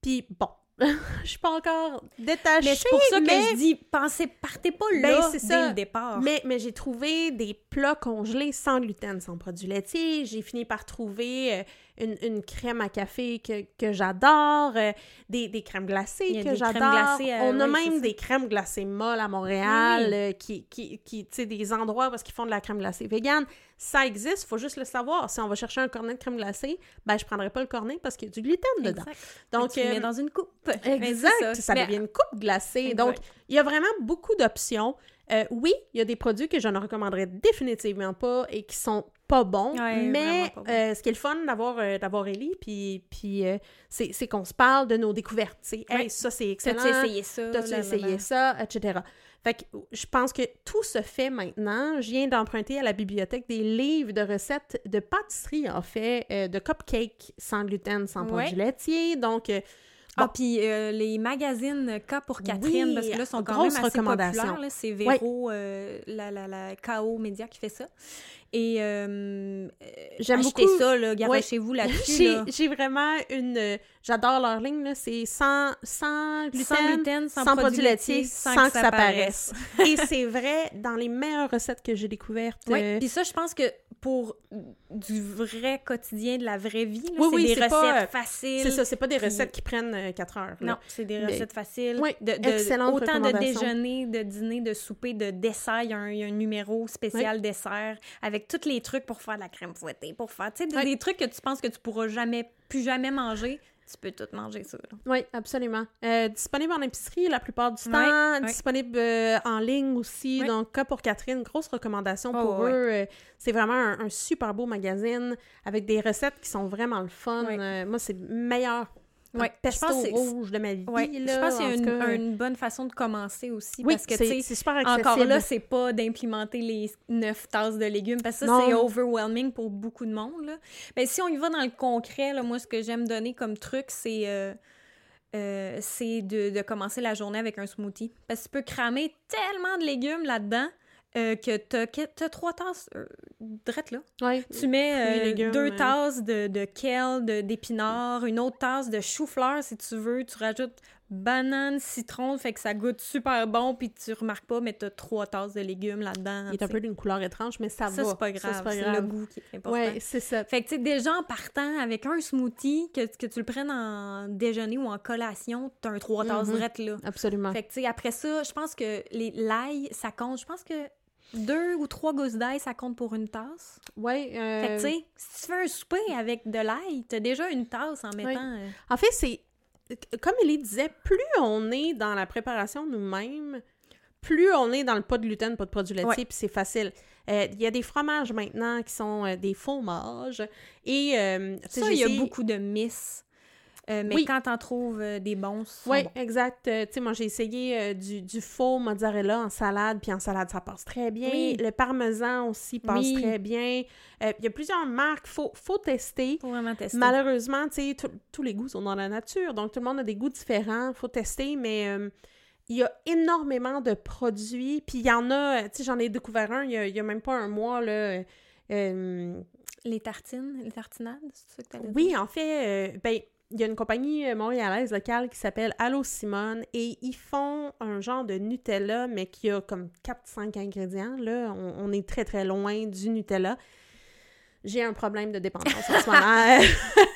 Puis bon, je suis pas encore détachée. Mais c'est pour ça mais, que je dis, pensez, partez pas Ben, là c'est dès ça. le départ. Mais, mais j'ai trouvé des plats congelés sans gluten, sans produits laitiers. J'ai fini par trouver euh, une, une crème à café que, que j'adore, euh, des, des crèmes glacées que j'adore. euh, On a oui, même ça. des crèmes glacées molles à Montréal, Oui, euh, qui, qui, qui tu sais, des endroits où ils font de la crème glacée végane. Ça existe, faut juste le savoir. Si on va chercher un cornet de crème glacée, ben je prendrai pas le cornet parce qu'il y a du gluten dedans. Exact. Donc, tu le mets dans une coupe. Exact, ça, Mais- devient une coupe glacée. Exact. Donc, il y a vraiment beaucoup d'options. Euh, oui, il y a des produits que je ne recommanderais définitivement pas et qui sont pas Ouais, mais pas euh, ce qui est le fun d'avoir euh, d'avoir Ellie, puis, puis euh, c'est c'est qu'on se parle de nos découvertes. Hey, ça, c'est T'as-tu excellent. essayé ça? T'as-tu essayé ça, etc. Fait que je pense que tout se fait maintenant. Je viens d'emprunter à la bibliothèque des livres de recettes de pâtisserie, en fait, euh, de cupcakes sans gluten, sans produits laitiers. Donc, Ah, puis euh, les magazines K pour Catherine, Oui, parce que là, sont quand même assez recommandation. populaires. C'est Véro, euh, la, la, la KO Média qui fait ça. Et euh, J'aime beaucoup- ça, là, Ouais. garochez-vous là-dessus. J'ai là. vraiment une. J'adore leur ligne, là. C'est sans, sans gluten, Sans gluten, sans, sans produits laitiers, sans, que ça paraisse. Et c'est vrai, dans les meilleures recettes que j'ai découvertes. Oui, puis ça, je pense que pour du vrai quotidien, de la vraie vie, là, Oui, c'est oui, des c'est recettes pas, euh, faciles. c'est ça, c'est pas des puis- recettes qui prennent 4 heures. là. Non, c'est des Mais- recettes faciles. Oui, de, autant de déjeuner, de dîner, de souper, de dessert. Il y a un, il y a un numéro spécial dessert avec tous les trucs pour faire de la crème fouettée, pour faire, tu sais, des- des trucs que tu penses que tu pourras jamais, plus jamais manger. Tu peux tout manger ça. là. Oui, absolument. Euh, disponible en épicerie la plupart du temps, disponible euh, en ligne aussi. Donc, cas pour Catherine, grosse recommandation Oh, pour eux. Euh, c'est vraiment un, un super beau magazine avec des recettes qui sont vraiment le fun. Moi, c'est le meilleur Ouais, je pesto pense que c'est- rouge de ma vie. Ouais, là, je pense qu'il y en a tout une, cas. une bonne façon de commencer aussi. Oui, parce que, c'est c'est super accessible. Encore là, c'est pas d'implémenter les neuf tasses de légumes, parce que ça, c'est overwhelming pour beaucoup de monde. Là. Ben, si on y va dans le concret, là, moi, ce que j'aime donner comme truc, c'est euh, euh, c'est de, de commencer la journée avec un smoothie. Parce que tu peux cramer tellement de légumes là-dedans euh, que t'as t'as trois tasses euh, drettes là. Ouais. Tu mets euh, légumes, deux tasses de, de kale, de- d'épinards, une autre tasse de chou-fleur si tu veux. Tu rajoutes banane, citron, fait que ça goûte super bon, puis tu remarques pas, mais t'as trois tasses de légumes là-dedans. Il est un peu d'une couleur étrange, mais ça. Ça, va. c'est pas grave. C'est le goût qui est important. Ouais, c'est ça. Fait que, tu sais, déjà en partant avec un smoothie, que, que tu le prennes en déjeuner ou en collation, t'as un trois tasses Mhm. drettes, là. Absolument. Fait que, tu sais, après ça, je pense que l'ail, ça compte. Je pense que deux ou trois gousses d'ail, ça compte pour une tasse? Ouais. euh, Fait que, tu sais, si tu fais un souper avec de l'ail, t'as déjà une tasse en mettant... euh, En fait, c'est. Comme Ellie disait, plus on est dans la préparation nous-mêmes, plus on est dans le pas de gluten, pas de produits laitiers, puis c'est facile. Euh, Il y a des fromages maintenant qui sont euh, des fromages. Et. euh, Ça, il y a beaucoup de miss. Euh, mais Oui. quand t'en trouves euh, des bons, Oui, bons. exact. Euh, tu sais, moi, j'ai essayé du, du faux mozzarella en salade, puis en salade, ça passe très bien. Oui. Le parmesan aussi passe Oui. très bien. Il y a plusieurs marques, faut, faut tester. Faut vraiment tester. Malheureusement, tu sais, tous- les goûts sont dans la nature, donc tout le monde a des goûts différents, faut tester, mais il y a énormément de produits, puis il y en a, tu sais, j'en ai découvert un il y a, il y a même pas un mois, là. Les tartines, les tartinades, c'est ça que t'allais oui, en fait, ben, il y a une compagnie euh, montréalaise locale qui s'appelle Allo Simone et ils font un genre de Nutella, mais qui a comme 4-5 ingrédients. Là, on, on est très très loin du Nutella. J'ai un problème de dépendance en ce moment.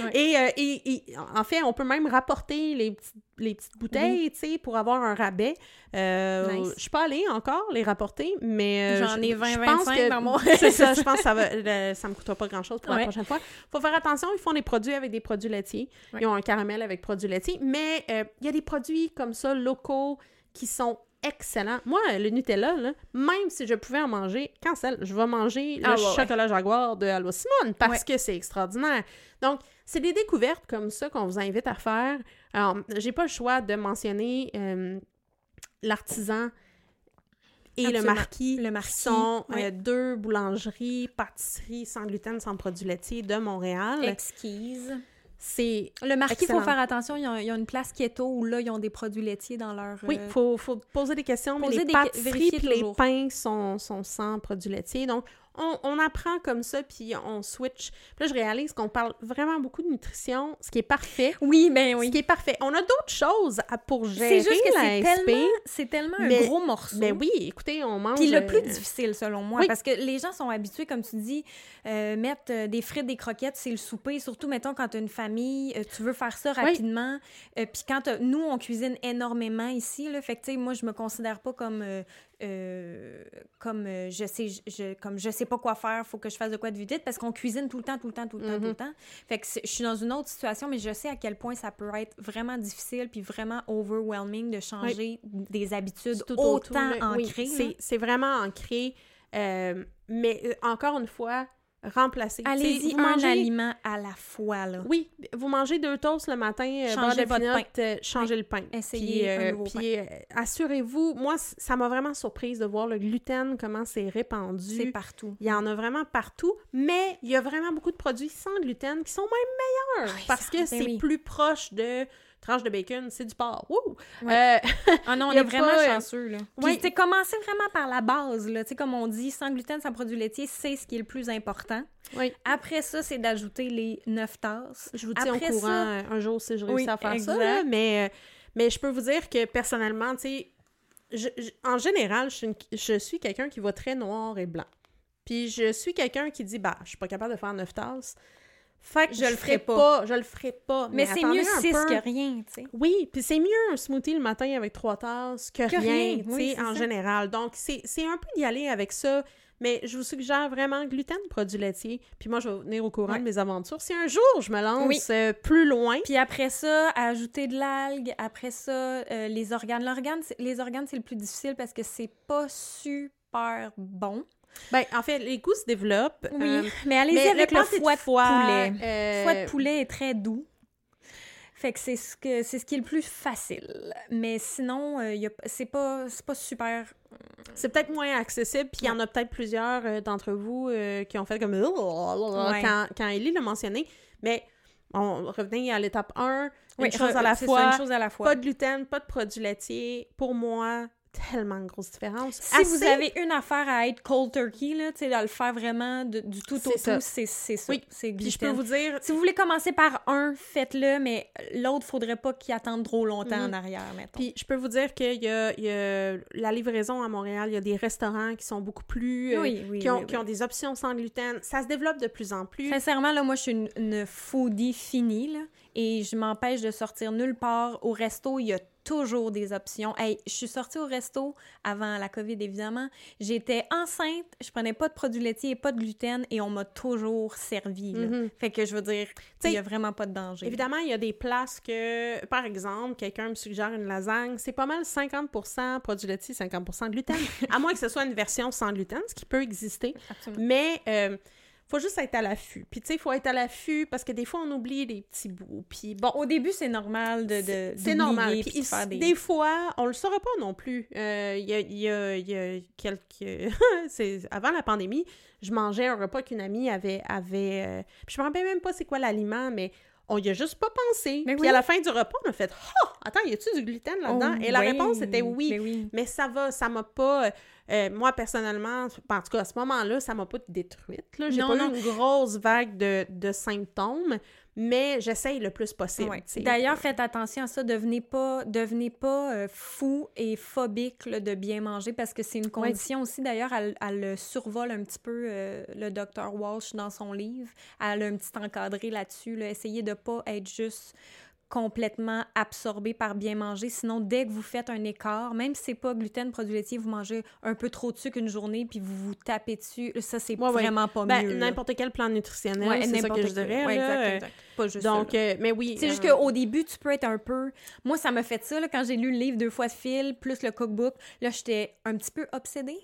Et, euh, et- et, en fait, on peut même rapporter les, petits- les petites bouteilles, tu sais, pour avoir un rabais. Euh, Nice. Je suis pas allée encore les rapporter, mais... euh, J'en je- ai je 20, pense 25 que- dans mon- C'est ça, je pense que ça, va, le- ça me coûtera pas grand-chose pour la prochaine fois. faut faire attention, ils font des produits avec des produits laitiers. Ouais. Ils ont un caramel avec produits laitiers, mais euh, il y a des produits comme ça, locaux, qui sont excellents. Moi, le Nutella, là, même si je pouvais en manger, cancel, je vais manger le Ah, ouais, ouais. chocolat Jaguar de Allo Simone parce Ouais. que c'est extraordinaire. Donc, c'est des découvertes comme ça qu'on vous invite à faire. Alors, j'ai pas le choix de mentionner euh, l'artisan et le marquis, Le qui Marquis, sont euh, deux boulangeries, pâtisseries sans gluten, sans produits laitiers de Montréal. Exquise. C'est Le marquis, il faut faire attention. Il y, a, une place keto où là, ils ont des produits laitiers dans leur. Oui, euh, il faut, faut poser des questions, mais poser les des- pâtisseries les pains sont, sont sans produits laitiers. Donc, on, on apprend comme ça, puis on switch. Puis là, je réalise qu'on parle vraiment beaucoup de nutrition, ce qui est parfait. Oui, ben Ce oui. qui est parfait. On a d'autres choses à, pour gérer C'est juste que c'est tellement, c'est tellement mais- un gros morceau. Mais oui, écoutez, on mange... Puis le euh, plus difficile, selon moi, oui. parce que les gens sont habitués, comme tu dis, euh, mettre euh, des frites, des croquettes, c'est le souper. Surtout, mettons, quand tu as une famille, tu veux faire ça Oui. rapidement. Euh, puis quand nous, on cuisine énormément ici, là, fait que, tu sais, moi, je me considère pas comme... euh, euh, comme euh, je sais je, comme je sais pas quoi faire faut que je fasse de quoi de vite parce qu'on cuisine tout le temps tout le temps tout le temps tout Mhm. le temps fait que je suis dans une autre situation mais je sais à quel point ça peut être vraiment difficile puis vraiment overwhelming de changer des habitudes tout autant. Oui, ancrées là. c'est- c'est vraiment ancré. euh, mais encore une fois, remplacer. Allez-y, un mangez- aliment à la fois, là. Oui, vous mangez deux toasts le matin, euh, Changez votre peanut, pain. euh, changez le pain. Essayez Puis, un euh, nouveau puis, euh, assurez-vous, moi, ça m'a vraiment surprise de voir le gluten, comment c'est répandu. C'est partout. Il y en a vraiment partout, mais il y a vraiment beaucoup de produits sans gluten qui sont même meilleurs Oui, parce ça- que ben c'est oui. plus proche de tranche de bacon, c'est du porc. Wouh! Ouais. Euh, Ah non, on est vraiment pas, euh, chanceux, là. Ouais. tu commencer vraiment par la base, là. Tu sais, comme on dit, sans gluten, sans produits laitiers, c'est ce qui est le plus important. oui. Après ça, c'est d'ajouter les 9 tasses. Je vous tiens Après au courant ça- euh, un jour si je réussis Oui, à faire ça, là, mais, mais je peux vous dire que personnellement, tu sais, je- je- en général, je suis, je suis quelqu'un qui va très noir et blanc. Puis je suis quelqu'un qui dit, bah, je suis pas capable de faire neuf tasses. Fait que Je le ferai pas. Je le ferai pas. Mais, c'est mieux un 6 peu. que rien, tu sais. Oui, puis c'est mieux un smoothie le matin avec trois tasses que, Que rien, rien, tu sais, en ça. général. Donc, c'est c'est un peu d'y aller avec ça, mais je vous suggère vraiment gluten, produits laitiers, puis moi, je vais vous tenir au courant Ouais. de mes aventures. Si un jour, je me lance Oui. euh, plus loin, Puis après ça, ajouter de l'algue. Après ça, euh, les organes. L'organe, c'est- les organes, c'est le plus difficile parce que c'est pas super bon. Ben, en fait, les goûts se développent. Oui, euh, mais allez-y mais avec le de foie de poulet. euh, Le foie de poulet est très doux. Fait que c'est ce que c'est ce qui est le plus facile. Mais sinon, euh, y a- c'est pas c'est pas super. C'est peut-être moins accessible, puis il y en a peut-être plusieurs euh, d'entre vous euh, qui ont fait comme quand, quand Ellie l'a mentionné. Mais on revenait à l'étape 1, une Oui, chose à la fois. une chose à la fois. Pas de gluten, pas de produits laitiers. Pour moi, tellement de grosse différence. Si vous avez une affaire à être cold turkey, là, tu sais, à le faire vraiment de- du tout au tout, c'est ça. Oui, c'est Puis je peux vous dire, Si vous voulez commencer par un, faites-le, mais l'autre, faudrait pas qu'il attende trop longtemps Mhm. en arrière, mettons. Puis je peux vous dire qu'il y y a la livraison à Montréal, il y a des restaurants qui sont beaucoup plus... euh, oui, oui, qui, ont, oui, qui ont des options sans gluten. Ça se développe de plus en plus. Sincèrement, là, moi, je suis une, une foodie finie, là, et je m'empêche de sortir nulle part. Au resto, il y a toujours des options. Hey, je suis sortie au resto avant la COVID, évidemment. J'étais enceinte, je prenais pas de produits laitiers et pas de gluten, et on m'a toujours servi, là. Mhm. Fait que je veux dire, il y a vraiment pas de danger. Évidemment, il y a des places que, par exemple, quelqu'un me suggère une lasagne, c'est pas mal 50% produits laitiers, 50% gluten. à moins que ce soit une version sans gluten, ce qui peut exister. Absolument. Mais euh, faut juste être à l'affût. Puis tu sais, il faut être à l'affût parce que des fois, on oublie des petits bouts. Puis bon, Au début, c'est normal de, de c'est normal. puis Puis de faire des... des fois, on le saura pas non plus. Euh, Il y, a, y a- il y a quelques... c'est avant la pandémie, je mangeais un repas qu'une amie avait... avait euh, Puis je me rappelle même pas c'est quoi l'aliment, mais on y a juste pas pensé. Mais Puis oui. à la fin du repas, on a fait « Oh! Attends, y a-tu du gluten là-dedans? Oh, Et la oui, réponse était oui. mais oui. Mais ça va, ça m'a pas... Euh, moi, personnellement, en tout cas, à ce moment-là, ça m'a pas détruite. Là. J'ai Non, pas non. eu une grosse vague de, de symptômes, mais j'essaye le plus possible. Ouais. D'ailleurs, faites attention à ça. Devenez pas, devenez pas euh, fou et phobique là, de bien manger parce que c'est une condition aussi. D'ailleurs, elle, elle le survole un petit peu, euh, le docteur Walsh, dans son livre. Elle a un petit encadré là-dessus. Là. Essayez de pas être juste complètement absorbé par bien manger. Sinon, dès que vous faites un écart, même si c'est pas gluten, produit laitier, vous mangez un peu trop de sucre une journée puis vous vous tapez dessus, ça, c'est Ouais, ouais. vraiment pas Ben, mieux. n'importe quel plan nutritionnel, Ouais, c'est ça n'importe que je dirais. Ouais, là. exact, exact. Pas juste Donc, euh, mais oui. C'est juste euh, qu'au début, tu peux être un peu. Moi, ça m'a fait ça là, quand j'ai lu le livre deux fois de fil, plus le cookbook. Là, j'étais un petit peu obsédée.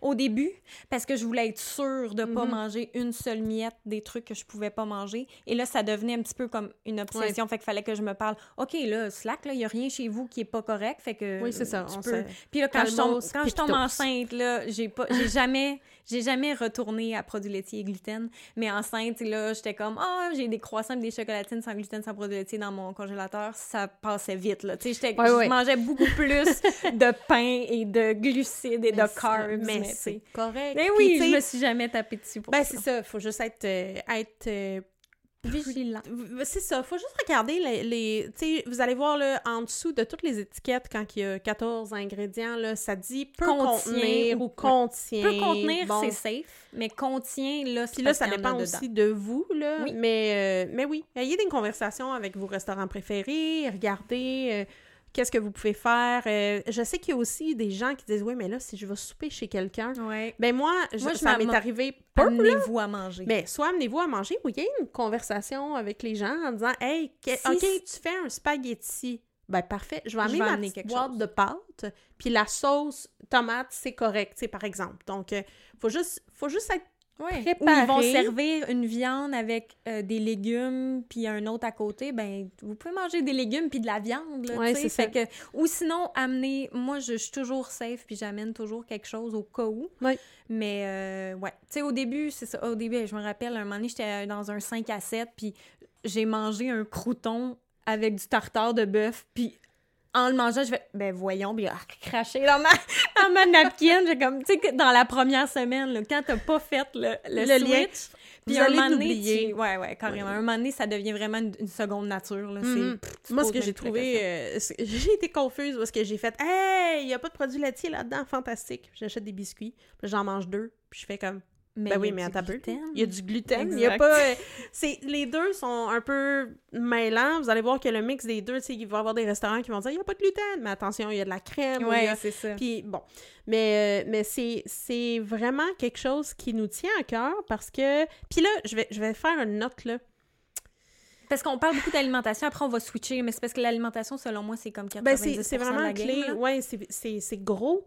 Au début, parce que je voulais être sûre de pas Mhm. manger une seule miette des trucs que je pouvais pas manger. Et là, ça devenait un petit peu comme une obsession. Fait qu'il fallait que je me parle. OK, là, slack, là, il y a rien chez vous qui est pas correct. Fait que. Oui, c'est ça, tu on peux- sait. Puis là, quand je tombe, quand je tombe enceinte, là, j'ai pas, j'ai jamais, j'ai jamais retourné à produits laitiers et gluten. Mais enceinte, là, j'étais comme, ah, j'ai des croissants des chocolatines sans gluten, sans produits laitiers dans mon congélateur. Ça passait vite, là. Tu sais, Ouais, je mangeais beaucoup plus de pain et de glucides et de mais carbs. Mais mais c'est correct. Mais oui, je me suis jamais tapé dessus pour Ben, ça. c'est ça. Faut juste être. euh, être euh, Vigilant. C'est ça, faut juste regarder les... les- tu sais, vous allez voir, là, en dessous de toutes les étiquettes, quand il y a 14 ingrédients, là, ça dit peut Contient contenir ou- contient. Peut contenir, Bon. c'est safe, mais contient, là, Puis là, ça dépend dedans. aussi de vous, là. Oui. Mais, euh, mais oui, ayez des conversations avec vos restaurants préférés, regardez euh, qu'est-ce que vous pouvez faire? Euh, je sais qu'il y a aussi des gens qui disent « Oui, mais là, si je vais souper chez quelqu'un... Ouais. Ben moi, je- Moi, je ça m'est arrivé peu. Amenez-vous à manger. Mais soit amenez-vous à manger ou il y a une conversation avec les gens en disant Hey, que- Si OK, tu fais un spaghetti. Ben parfait, je vais Je amener vais ma amener petite quelque boîte chose. de pâte, puis la sauce tomate, c'est correct, par exemple. Donc, euh, faut juste, faut juste être Ouais. préparé. Ou ils vont servir une viande avec euh, des légumes puis un autre à côté, ben vous pouvez manger des légumes puis de la viande là, Ouais, c'est fait que ou sinon amener moi je, je suis toujours safe puis j'amène toujours quelque chose au cas où. Ouais. Mais euh, ouais, tu sais au début, c'est ça au début, je me rappelle un moment donné, j'étais dans un 5 à 7 puis j'ai mangé un crouton avec du tartare de bœuf puis en le mangeant, je fais ben voyons, puis craché dans ma dans ma napkin, j'ai comme tu sais dans la première semaine là, quand t'as pas fait le, le, switch, puis un moment donné, tu- ouais ouais, carrément. Un moment donné, ça devient vraiment une, une seconde nature là, pff, tu Moi, ce que j'ai trouvé, euh, j'ai été confuse parce que j'ai fait Hey, il n'y a pas de produits laitiers là-dedans, fantastique. J'achète des biscuits, puis j'en mange deux, puis je fais comme Mais ben y oui, a mais attends peu. Il y a du gluten. Il y a pas. euh, c'est, les deux sont un peu mêlants. Vous allez voir que le mix des deux, tu sais, il va y avoir des restaurants qui vont dire il n'y a pas de gluten, mais attention, il y a de la crème. y Ouais, a- c'est ça. Puis bon. Mais, euh, mais c'est, c'est vraiment quelque chose qui nous tient à cœur parce que. Puis là, je vais, je vais faire une note, là. Parce qu'on parle beaucoup d'alimentation, après on va switcher, mais c'est parce que l'alimentation, selon moi, c'est comme 90% Ben, c'est, de vraiment la clé. là. Ouais, c'est gros.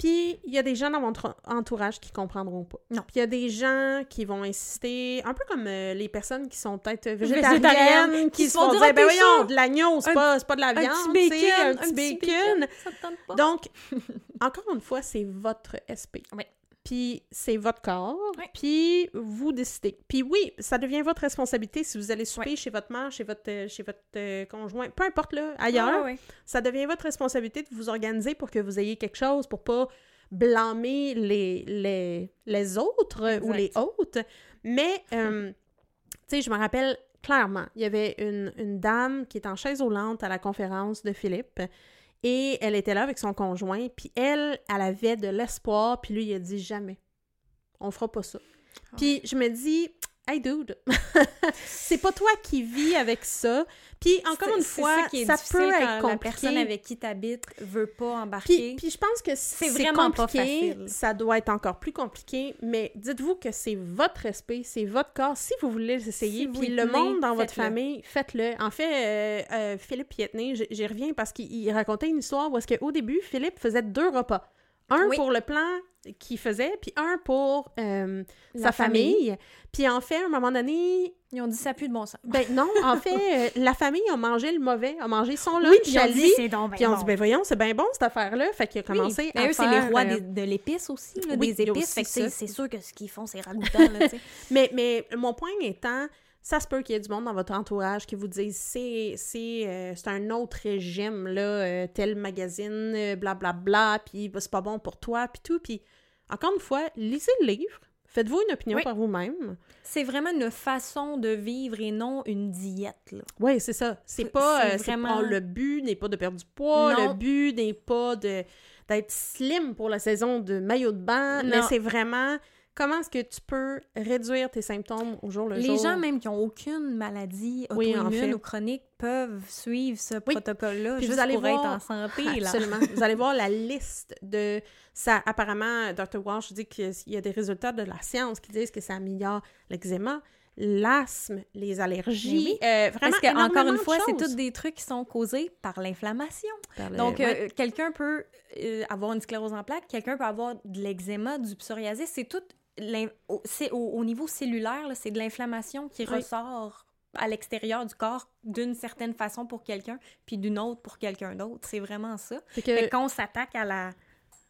Puis il y a des gens dans votre entourage qui comprendront pas. Non. Puis il y a des gens qui vont insister, un peu comme euh, les personnes qui sont peut-être Végétariennes, végétariennes, qui, qui se font dire, dire, ben Ah, t'es voyons, de l'agneau, c'est Un- pas, c'est pas de la Un viande, petit tu sais, bacon, un petit bacon. ça te tente pas. Donc, encore une fois, c'est votre SP. Oui. Puis c'est votre corps, Oui. puis vous décidez. Puis oui, ça devient votre responsabilité si vous allez souper Oui. chez votre mère, chez votre, euh, chez votre euh, conjoint, peu importe là, ailleurs ça devient votre responsabilité de vous organiser pour que vous ayez quelque chose, pour pas blâmer les, les, les autres ou les hôtes. Mais, euh, tu sais, je me rappelle clairement, il y avait une, une dame qui est en chaise roulante à la conférence de Philippe. Et elle était là avec son conjoint, puis elle, elle avait de l'espoir, puis lui, il a dit jamais. On fera pas ça. Ah. Puis je me dis, hey dude, c'est pas toi qui vis avec ça. Puis encore une fois, ça, qui est ça difficile peut quand être la personne compliqué. avec qui t'habites veut pas embarquer. Puis, puis je pense que c'est vraiment pas compliqué, facile. Ça doit être encore plus compliqué, mais dites-vous que c'est votre respect, c'est votre corps. Si vous voulez l'essayer, Si puis le tenez, monde dans votre famille, faites-le. En fait, euh, euh, Philippe Pietné, j- j'y reviens parce qu'il il racontait une histoire où est-ce qu'au début, Philippe faisait deux repas. Un Oui. pour le plan qu'il faisait, puis un pour euh, sa famille. Puis en fait, à un moment donné, Ils ont dit ça plus de bon sens. ben non, en fait, euh, la famille a mangé le mauvais, a mangé son Oui, lunch à dit lui. donc Puis on bon. dit, ben voyons, c'est bien bon cette affaire-là. Fait qu'il a commencé Oui. à eux, c'est les rois euh, des- de l'épice aussi, là, oui, des épices. aussi Fait que c'est sûr que ce qu'ils font, c'est ragoûtant. là, mais mon point étant, ça se peut qu'il y ait du monde dans votre entourage qui vous dise c'est c'est euh, c'est un autre régime là euh, tel magazine blablabla bla, bla, puis bah, c'est pas bon pour toi puis tout. Puis encore une fois lisez le livre. Faites-vous une opinion par vous-même. C'est vraiment une façon de vivre et non une diète là. Oui c'est ça. C'est pas vraiment le but n'est pas de perdre du poids le but n'est pas de d'être slim pour la saison de maillot de bain. Mais c'est vraiment Comment est-ce que tu peux réduire tes symptômes au jour le jour? Les gens même qui n'ont aucune maladie auto-immune ou chronique peuvent suivre ce protocole-là juste vous allez pour être en santé. Absolument. vous allez voir la liste de... ça. Apparemment, Dr. Walsh dit qu'il y a des résultats de la science qui disent que ça améliore l'eczéma, l'asthme, les allergies. Euh, vraiment, Parce que, encore une fois, c'est tous des trucs qui sont causés par l'inflammation. Donc, euh, quelqu'un peut euh, avoir une sclérose en plaques, quelqu'un peut avoir de l'eczéma, du psoriasis. C'est tout c'est au, niveau cellulaire, c'est de l'inflammation qui ressort à l'extérieur du corps d'une certaine façon pour quelqu'un, puis d'une autre pour quelqu'un d'autre. C'est vraiment ça. Que... quand on s'attaque à la,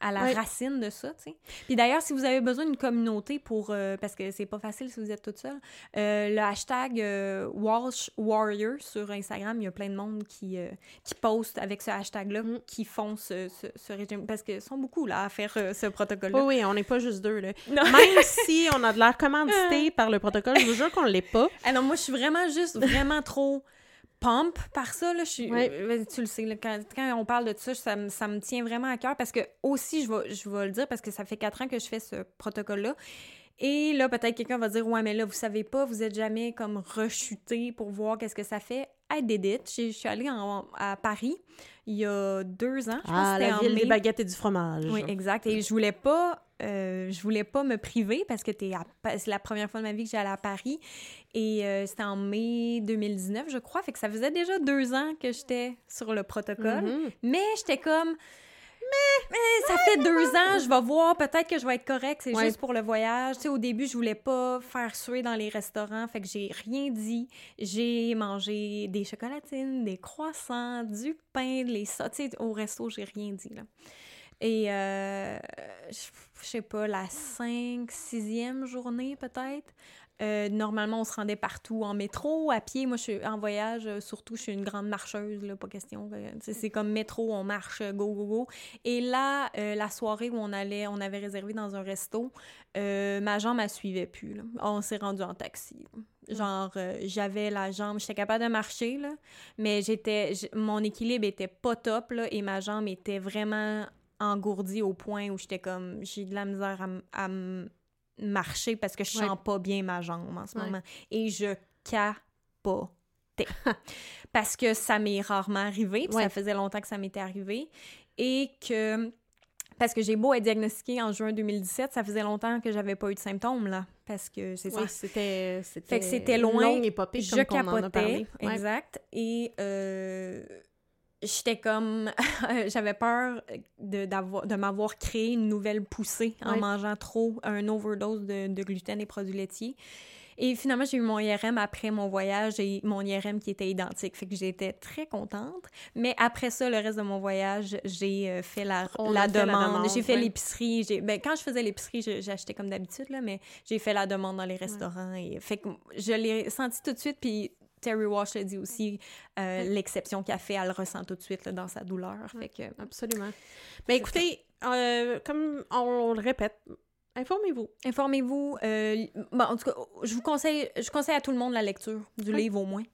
à la racine de ça, tu sais. Puis d'ailleurs, si vous avez besoin d'une communauté pour... Euh, parce que c'est pas facile si vous êtes toute seule, euh, le hashtag euh, Walsh Warrior sur Instagram, il y a plein de monde qui, qui postent avec ce hashtag-là, mm. qui font ce, ce, régime. Parce qu'ils sont beaucoup, là, à faire ce protocole-là. Oui, oui, on n'est pas juste deux, là. Même si on a de l'air commandité par le protocole, je vous jure qu'on l'est pas. Alors ah moi, je suis vraiment juste vraiment trop pump par ça. Là, je suis, euh, Tu le sais, quand, on parle de ça, ça, ça, me tient vraiment à cœur parce que aussi, je vais, je vais le dire parce que ça fait quatre ans que je fais ce protocole-là. Et là, peut-être quelqu'un va dire Ouais, mais là, vous savez pas, vous êtes jamais comme rechuté pour voir qu'est-ce que ça fait. I did it. Je suis allée à Paris il y a deux ans. Je ah, la ville des baguettes et du fromage. Oui, exact. Et je voulais pas euh, je voulais pas me priver parce que c'est la première fois de ma vie que j'allais à Paris. Et euh, c'était en mai 2019, je crois. Fait que ça faisait déjà deux ans que j'étais sur le protocole. Mm-hmm. Mais j'étais comme. Mais, ça fait deux ans, je vais voir, peut-être que je vais être correct, c'est juste pour le voyage. Tu sais, au début, je voulais pas faire suer dans les restaurants, fait que j'ai rien dit. J'ai mangé des chocolatines, des croissants, du pain, les ça. Tu sais, au resto, j'ai rien dit, là. Et euh, je sais pas, la 5, 6e journée peut-être. Euh, normalement, on se rendait partout en métro, à pied. Moi, je suis en voyage, euh, surtout, je suis une grande marcheuse, là, pas question. C'est comme métro, on marche, go, go, go. Et là, la soirée où on allait, on avait réservé dans un resto, ma jambe, elle suivait plus. Là. On s'est rendu en taxi. Genre, j'avais la jambe, j'étais capable de marcher, là, mais j'étais, mon équilibre était pas top, là, et ma jambe était vraiment engourdie au point où j'étais comme, j'ai de la misère à, marcher parce que je sens pas bien ma jambe en ce moment. Et je capotais. parce que ça m'est rarement arrivé, puis ça faisait longtemps que ça m'était arrivé. Et que parce que j'ai beau être diagnostiquée en juin 2017, ça faisait longtemps que j'avais pas eu de symptômes, là. Parce que c'est ça. C'était, fait que c'était loin. je capotais. Exact. Et euh, j'étais comme j'avais peur de, de m'avoir créé une nouvelle poussée en mangeant trop un overdose de, de, gluten et produits laitiers. Et finalement, j'ai eu mon IRM après mon voyage et mon IRM qui était identique. Fait que j'étais très contente. Mais après ça, le reste de mon voyage, j'ai euh, fait la, la, demande. J'ai fait l'épicerie. Ben, quand je faisais l'épicerie, j'achetais comme d'habitude, là, mais j'ai fait la demande dans les restaurants. Et, fait que je l'ai senti tout de suite. Puis Terry Walsh a dit aussi euh, l'exception qu'elle fait, elle le ressent tout de suite dans sa douleur. Fait que, Absolument. Mais écoutez, euh, comme on, le répète, Informez-vous. Informez-vous. Euh, en tout cas, je vous conseille, je conseille à tout le monde la lecture du livre au moins.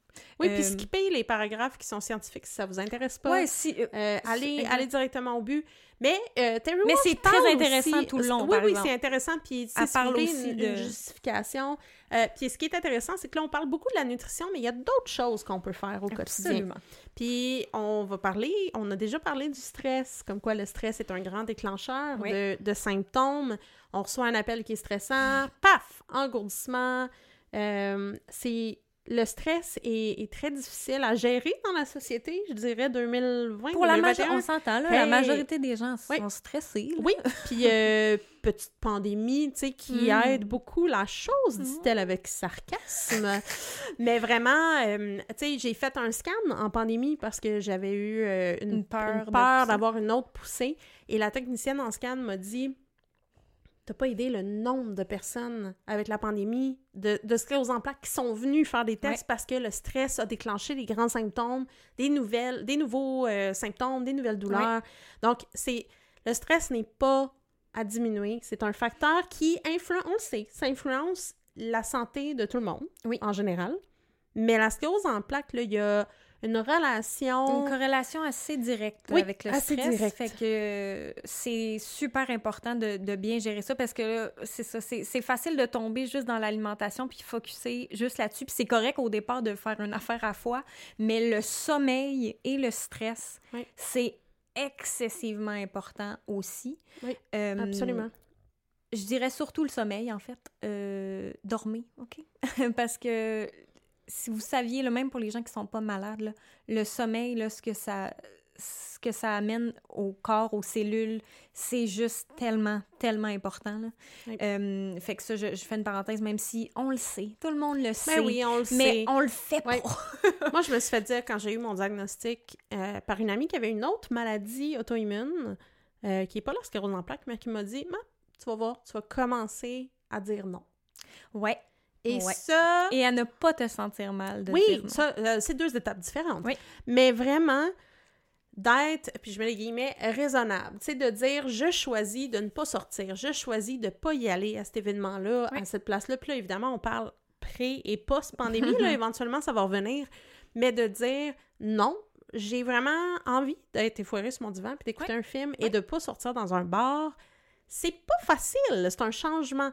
Oui, puis skipper les paragraphes qui sont scientifiques si ça vous intéresse pas. Oui, si. allez, allez directement au but. Mais euh, Terry Mais c'est très intéressant tout le long, Oui, oui, c'est intéressant. Puis, Elle parle aussi de... justification. Euh, puis, ce qui est intéressant, c'est que là, on parle beaucoup de la nutrition, mais il y a d'autres choses qu'on peut faire au quotidien. Puis, on va parler, on a déjà parlé du stress, comme quoi le stress est un grand déclencheur de, de, symptômes. On reçoit un appel qui est stressant, paf, engourdissement. Euh, c'est le stress est, très difficile à gérer dans la société, je dirais 2020. Pour la majorité, on s'entend là, la majorité des gens sont stressés. Oui, puis euh, petite pandémie, tu sais, qui mm. aide beaucoup la chose, dit-elle avec sarcasme. Mais vraiment, euh, tu sais, j'ai fait un scan en pandémie parce que j'avais eu euh, une, peur, peur d'avoir une autre poussée. Et la technicienne en scan m'a dit t'as pas idée le nombre de personnes avec la pandémie de, de sclérose en plaques qui sont venus faire des tests parce que le stress a déclenché des grands symptômes, des nouvelles, des nouveaux euh, symptômes, des nouvelles douleurs. Donc, c'est le stress n'est pas à diminuer. C'est un facteur qui influence, on le sait, ça influence la santé de tout le monde, Oui. en général. Mais la sclérose en plaques, là, il y a une relation... Une corrélation assez directe Oui, avec le assez stress. directe. Fait que euh, c'est super important de, de bien gérer ça parce que là, c'est ça, c'est facile de tomber juste dans l'alimentation puis focuser juste là-dessus. Puis c'est correct au départ de faire une affaire à fois, mais le sommeil et le stress, Oui. c'est excessivement important aussi. Oui, Euh, Absolument. je dirais surtout le sommeil, en fait. Euh, dormez, OK? Parce que si vous saviez, là, même pour les gens qui sont pas malades, là, le sommeil, là, ce que ça ce que ça amène au corps, aux cellules, c'est juste tellement, tellement important. Là. Oui. Euh, fait que ça, je, je fais une parenthèse, même si on le sait, tout le monde le sait, Ben oui, on le mais sait. on le fait pas. Moi, je me suis fait dire quand j'ai eu mon diagnostic euh, par une amie qui avait une autre maladie auto-immune, euh, qui n'est pas la sclérose en plaques, mais qui m'a dit tu vas voir, tu vas commencer à dire non. Ouais. Et Ouais. ça. Et à ne pas te sentir mal de oui, ça, euh, c'est deux étapes différentes. Oui. Mais vraiment, d'être, puis je mets les guillemets, raisonnable. Tu sais, de dire je choisis de ne pas sortir, je choisis de ne pas y aller à cet événement-là, Oui. à cette place-là. Puis là, évidemment, on parle pré- et post-pandémie, là, éventuellement, ça va revenir. Mais de dire non, j'ai vraiment envie d'être effoirée sur mon divan puis d'écouter un film et de pas sortir dans un bar, c'est pas facile, c'est un changement.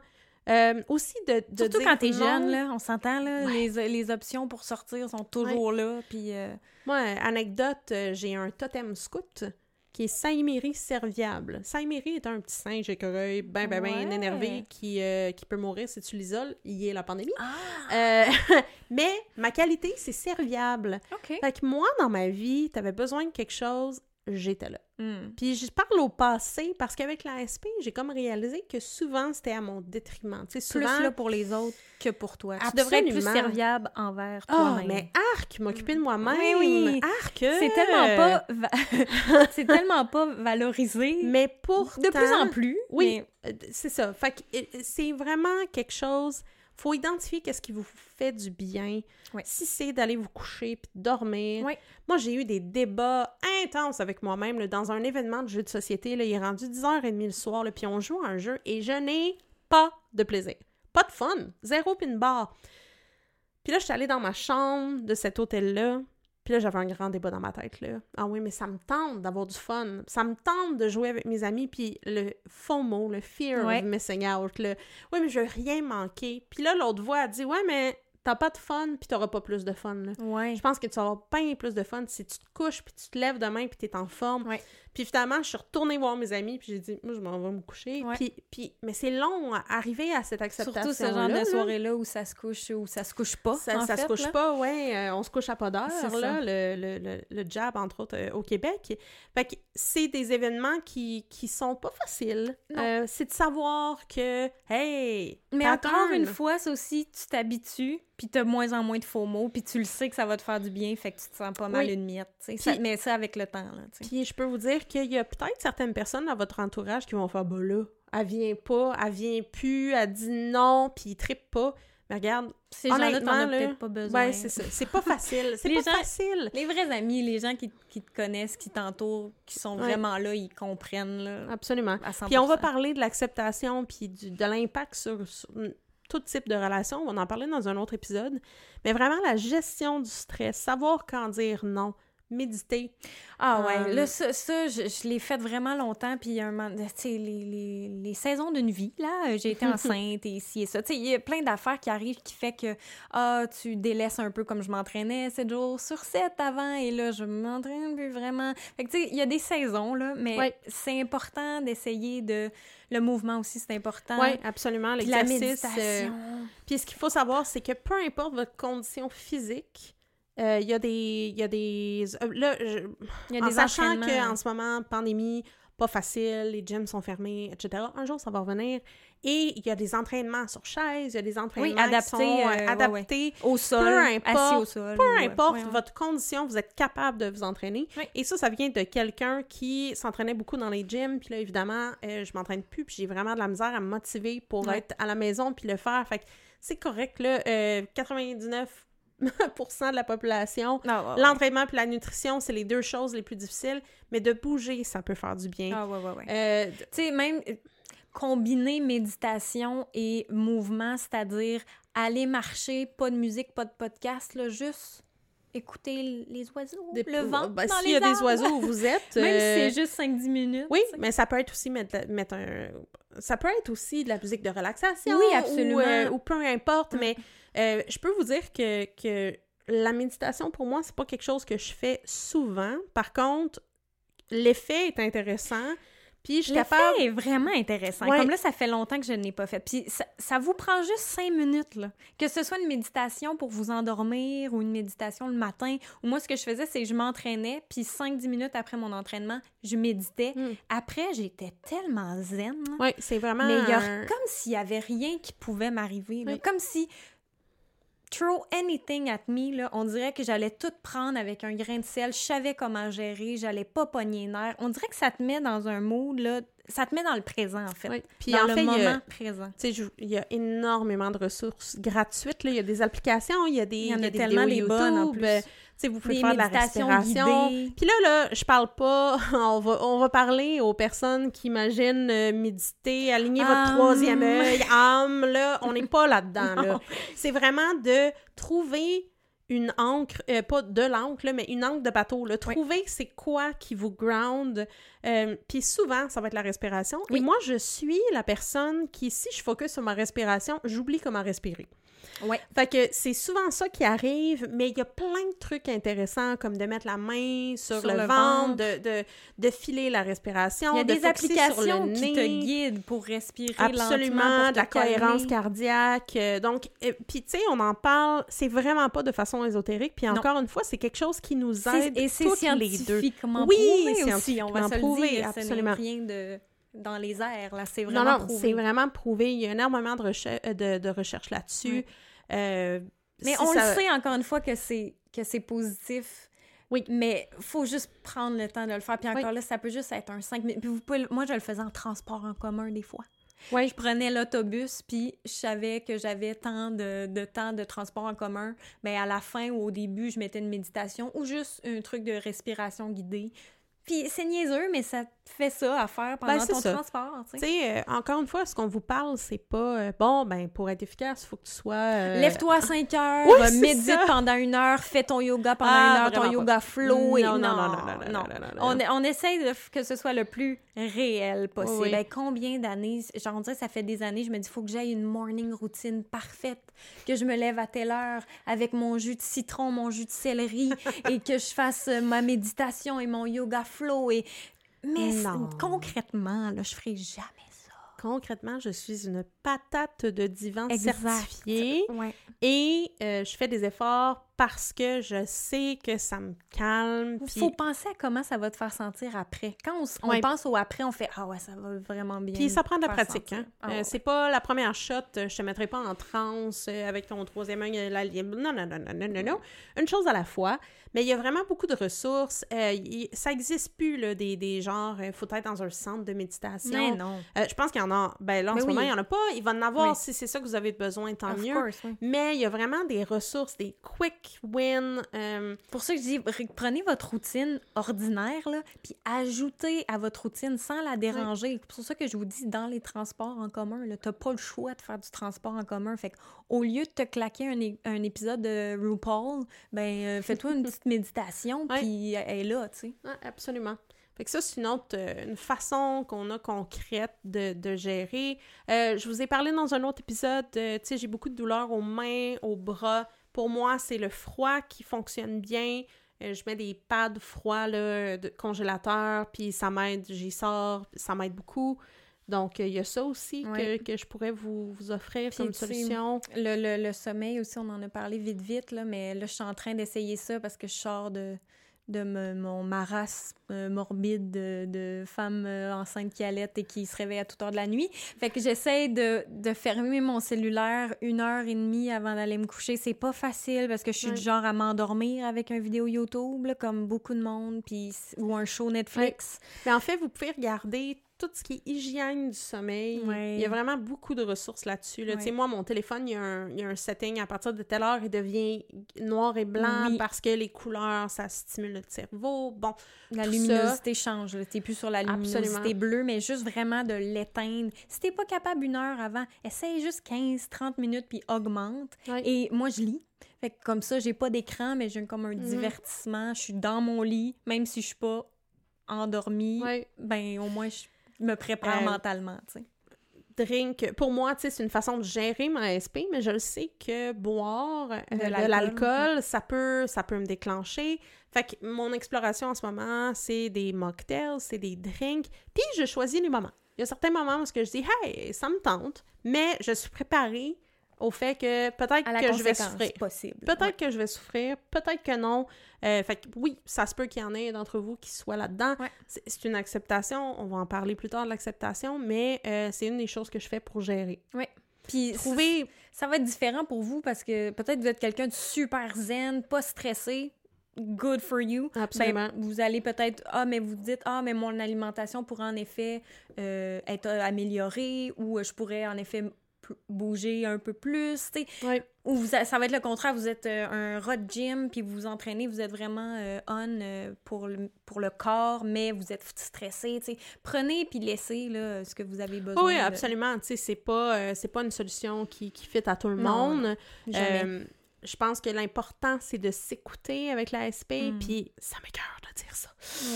Euh, aussi de, de Surtout quand t'es jeune, là, on s'entend, là, Ouais. les, les options pour sortir sont toujours là, puis... euh, Moi, anecdote, euh, j'ai un totem scout qui est Saïméry serviable. Saïméry est un petit singe écureuil, ben, ben, ben Ouais. énervé, qui, euh, qui peut mourir si tu l'isoles. Il y a la pandémie. Ah! Mais ma qualité, c'est serviable. OK. Fait que moi, dans ma vie, t'avais besoin de quelque chose, j'étais là. Hmm. Puis je parle au passé parce qu'avec l'ASP, j'ai comme réalisé que souvent, c'était à mon détriment. Tu sais, Plus là pour les autres que pour toi. Tu devrais être plus Absolument. serviable envers Ah, toi-même. mais arc, m'occuper de moi-même. Oui, oui. Arc! C'est tellement pas... va- c'est tellement pas valorisé. Mais pourtant... de plus en plus. Oui, mais- euh, c'est ça. Fait que euh, c'est vraiment quelque chose. Faut identifier qu'est-ce qui vous fait du bien. Oui. Si c'est d'aller vous coucher puis dormir. Oui. Moi, j'ai eu des débats intenses avec moi-même dans un événement de jeu de société. Là, il est rendu 10h30 le soir, puis on joue à un jeu et je n'ai pas de plaisir. Pas de fun. Zéro puis une barre. Puis là, je suis allée dans ma chambre de cet hôtel-là. Puis là, j'avais un grand débat dans ma tête, là. Ah oui, mais ça me tente d'avoir du fun. Ça me tente de jouer avec mes amis. Puis le FOMO, le fear Ouais. of missing out, le « Oui, mais je veux rien manquer. » Puis là, l'autre voix a dit « Ouais, mais t'as pas de fun, puis t'auras pas plus de fun, là. » Ouais. Je pense que tu vas avoir bien plus de fun si tu te couches, puis tu te lèves demain, puis t'es en forme. Ouais. Puis finalement, je suis retournée voir mes amis, puis j'ai dit « Moi, je m'en vais me coucher. Ouais. Puis, puis, mais c'est long à arriver à cette acceptation Surtout ce genre de soirée-là où ça se couche ou ça se couche pas. ça, en ça se couche là. pas, ouais. euh, on se couche à pas d'heure, là, ça. le, le, le, le jab, entre autres, euh, au Québec. Fait que c'est des événements qui, qui sont pas faciles. Euh, c'est de savoir que, hey, Mais encore une fois, c'est aussi, tu t'habitues, puis t'as moins en moins de faux mots, puis tu le sais que ça va te faire du bien, fait que tu te sens pas mal Oui. une miette. Ça- mais ça avec le temps, là. Puis je peux vous dire qu'il y a peut-être certaines personnes dans votre entourage qui vont faire, bah là, elle vient pas, elle vient plus, elle dit non, puis ils trippent pas. Mais regarde, Ces gens-là, t'en as peut-être pas besoin. ouais, c'est ça. C'est pas facile. C'est pas gens- facile. Les vrais amis, les gens qui, qui te connaissent, qui t'entourent, qui sont Ouais. vraiment là, ils comprennent, là, Absolument. à 100%. Puis on va parler de l'acceptation puis du- de l'impact sur, sur tout type de relation. On va en parler dans un autre épisode. Mais vraiment, la gestion du stress, savoir quand dire non, méditer. Ah ouais, Euh, là, ça, ça, je, je l'ai fait vraiment longtemps, puis un moment, tu sais, les, les, les saisons d'une vie, là, euh, j'ai été enceinte et ci et ça. Tu sais, il y a plein d'affaires qui arrivent qui fait que, ah, tu délaisses un peu comme je m'entraînais 7 jours sur 7 avant, et là, je m'entraîne plus vraiment. Fait que, tu sais, il y a des saisons, là, mais Ouais. c'est important d'essayer de... Le mouvement aussi, c'est important. Oui, absolument. Puis L'exercice. euh. Puis ce qu'il faut savoir, c'est que peu importe votre condition physique, euh, il y a des. Il y a des. euh, là, je- Il y a en des sachant qu'en ce moment, pandémie, pas facile, les gyms sont fermés, etc. Un jour, ça va revenir. Et il y a des entraînements sur chaise, il y a des entraînements adaptés, qui sont, euh, ouais, adaptés Au sol, peu assis importe, au sol. peu ouais. importe votre condition, vous êtes capable de vous entraîner. Oui. Et ça, ça vient de quelqu'un qui s'entraînait beaucoup dans les gyms. Puis là, évidemment, euh, je m'entraîne plus, puis j'ai vraiment de la misère à me motiver pour être à la maison puis le faire. Fait que c'est correct, là. euh, 99 de la population. Ah. L'entraînement puis la nutrition, c'est les deux choses les plus difficiles, mais de bouger, ça peut faire du bien. Ouais, ouais, ouais. Euh, Tu sais, même euh, combiner méditation et mouvement, c'est-à-dire aller marcher, pas de musique, pas de podcast, là, juste écouter les oiseaux, des- le vent ben, dans S'il les y a des oiseaux où vous êtes... Même si euh, c'est juste 5-10 minutes. Oui, mais ça peut être aussi mettre, mettre un... Ça peut être aussi de la musique de relaxation. Oui, absolument. Ou, euh, ou peu importe, Mm. mais euh, je peux vous dire que, que la méditation, pour moi, c'est pas quelque chose que je fais souvent. Par contre, l'effet est intéressant. Puis je suis L'effet capable... est vraiment intéressant. Ouais. Comme là, ça fait longtemps que je ne l'ai pas fait. Puis ça, ça vous prend juste cinq minutes, là. Que ce soit une méditation pour vous endormir ou une méditation le matin. Ou moi, ce que je faisais, c'est que je m'entraînais, puis 5-10 minutes après mon entraînement, je méditais. Mm. Après, j'étais tellement zen. Oui, c'est vraiment... Mais il y a comme s'il y avait rien qui pouvait m'arriver. Oui. Comme si throw anything at me, là, on dirait que j'allais tout prendre avec un grain de sel. Je savais comment gérer, j'allais pas pogner les. On dirait que ça te met dans un mood, là, ça te met dans le présent, en fait. Oui. Puis dans en le fait, il y moment a- présent. Je- il y a énormément de ressources gratuites. Là. Il y a des applications, il y a des, Il y en a des tellement des bonnes, en plus. euh, Tu sais, vous pouvez Des faire de la respiration. guidées. Puis là, là, je parle pas, on va, on va parler aux personnes qui imaginent euh, méditer, aligner votre Hum. troisième œil, âme, là, on n'est pas là-dedans, là. C'est vraiment de trouver une encre, euh, pas de l'encre, mais une encre de bateau, là. Oui. Trouver c'est quoi qui vous ground. Euh, Puis souvent, ça va être la respiration. Oui. Et moi, je suis la personne qui, si je focus sur ma respiration, j'oublie comment respirer. Ouais. Fait que c'est souvent ça qui arrive, mais il y a plein de trucs intéressants comme de mettre la main sur, Sur le, le ventre, ventre. de, de, de filer la respiration, Il y a de des sur applications le qui te guident pour respirer Absolument, lentement, pour de la calmer. cohérence cardiaque. euh, donc, euh, puis tu sais, on en parle, c'est vraiment pas de façon ésotérique. Puis Non. encore une fois, c'est quelque chose qui nous aide Et c'est toutes les deux. scientifiquement Oui, aussi, on scientifiquement va se le dire. Absolument. rien de... dans les airs, là. C'est Non, vraiment non, prouvé. c'est vraiment prouvé. Il y a énormément de, recher- euh, de, de recherches là-dessus. Oui. Euh, Mais si on ça- le sait encore une fois que c'est que c'est positif. Oui. Mais faut juste prendre le temps de le faire. Puis encore Oui. là, ça peut juste être un 5 minutes. Puis vous pouvez, moi, je le faisais en transport en commun des fois. Ouais. Je prenais l'autobus, puis je savais que j'avais tant de, de temps de transport en commun. Mais à la fin ou au début, je mettais une méditation ou juste un truc de respiration guidée. Puis c'est niaiseux, mais ça fais ça à faire ben, pendant ben, ton transport. Tu sais, euh, encore une fois, ce qu'on vous parle, c'est pas euh, bon, ben pour être efficace, il faut que tu sois. Euh, Lève-toi à 5 heures, médite pendant une heure, fais ton yoga pendant ah, une heure, ton yoga flow. Et... Non, non, non, non, non, non, On, on essaie que ce soit le plus réel possible. Ben, combien d'années, j'en dirais, ça fait des années, je me dis, il faut que j'aille une morning routine parfaite, que je me lève à telle heure avec mon jus de citron, mon jus de céleri et que je fasse ma méditation et mon yoga flow. Mais concrètement, là, je ferai jamais ça. Concrètement, je suis une patate de divan Exact. certifiée Ouais. et euh, je fais des efforts parce que je sais que ça me calme. Il faut penser à comment ça va te faire sentir après. Quand on, s- on Ouais. pense au après, on fait Ah ouais, ça va vraiment bien. Puis ça prend de la pratique, hein. Ah Euh, ouais. c'est pas la première shot, euh, je te mettrai pas en transe euh, avec ton troisième œil, la. Non, non, non, non, non, non, non. Une chose à la fois. Mais il y a vraiment beaucoup de ressources. Euh, y- ça existe plus, là, des, des genres, il faut être dans un centre de méditation. Mais non. Euh, je pense qu'il y en a. Ben là, en Mais ce moment, il y en a pas. Il va en avoir Oui. si c'est ça que vous avez besoin, tant Of mieux. course, oui. Mais il y a vraiment des ressources, des quick euh, Pour ça que je dis, re- prenez votre routine ordinaire, là, puis ajoutez à votre routine sans la déranger. C'est pour ça que je vous dis, dans les transports en commun, tu n'as pas le choix de faire du transport en commun. Fait que, au lieu de te claquer un, épisode de RuPaul, ben, euh, fais-toi une petite méditation, puis elle est là, tu sais. Ouais, absolument. Fait que ça, c'est une autre euh, une façon qu'on a concrète de, de gérer. Euh, je vous ai parlé dans un autre épisode, euh, tu sais, j'ai beaucoup de douleurs aux mains, aux bras. Pour moi, c'est le froid qui fonctionne bien. Euh, je mets des pads froids, là, de congélateur, puis ça m'aide, j'y sors, ça m'aide beaucoup. Donc, euh, il y a ça aussi Ouais. que, que je pourrais vous, vous offrir comme solution. Le, le, le sommeil aussi, on en a parlé vite, vite, là, mais là, je suis en train d'essayer ça parce que je sors de... de me- mon marasme euh, morbide de, de femme euh, enceinte qui allait et qui se réveille à toute heure de la nuit. Fait que j'essaie de, de fermer mon cellulaire une heure et demie avant d'aller me coucher. C'est pas facile parce que je suis Ouais. du genre à m'endormir avec un vidéo YouTube, là, comme beaucoup de monde, puis, ou un show Netflix. Mais en fait, vous pouvez regarder tout ce qui est hygiène du sommeil. Ouais. Il y a vraiment beaucoup de ressources là-dessus. là. Tu Ouais. moi, mon téléphone, il y, a un, il y a un setting à partir de telle heure, il devient noir et blanc Oui. parce que les couleurs, ça stimule le cerveau. Bon, La luminosité change. T'es plus sur la luminosité Absolument. bleue, mais juste vraiment de l'éteindre. Si t'es pas capable une heure avant, essaye juste 15-30 minutes puis augmente. Ouais. Et moi, je lis. Fait que comme ça, j'ai pas d'écran, mais j'ai comme un Mhm. divertissement. Je suis dans mon lit, même si je suis pas endormie. ouais. Ben, au moins, je me prépare Euh, mentalement, tu sais. drink, pour moi, tu sais, c'est une façon de gérer ma SP, mais je le sais que boire euh, de l'alcool, ça peut, ça peut me déclencher. Fait que mon exploration en ce moment, c'est des mocktails, c'est des drinks, puis je choisis les moments. Il y a certains moments où je dis, hey, ça me tente, mais je suis préparée au fait que peut-être que je vais souffrir. possible. Peut-être Ouais. que je vais souffrir, peut-être que non. Euh, fait que oui, ça se peut qu'il y en ait d'entre vous qui soient là-dedans. Ouais. C'est une acceptation, on va en parler plus tard de l'acceptation, mais euh, c'est une des choses que je fais pour gérer. Puis Trouver... ça va être différent pour vous parce que peut-être vous êtes quelqu'un de super zen, pas stressé. Good for you. Absolument. Ben, vous allez peut-être ah mais vous dites ah mais mon alimentation pourrait en effet euh, être améliorée ou je pourrais en effet bouger un peu plus, tu sais. Ouais. Ou vous ça va être le contraire, vous êtes euh, un de gym puis vous vous entraînez, vous êtes vraiment euh, on euh, pour le pour le corps, mais vous êtes stressé, tu sais. Prenez puis laissez là ce que vous avez besoin. oui, de- absolument. Tu sais, c'est pas, c'est pas une solution qui, qui fit à tout le Non, monde. Jamais. Je pense que l'important, c'est de s'écouter avec la SP, Mm. puis ça m'écoeure de dire ça.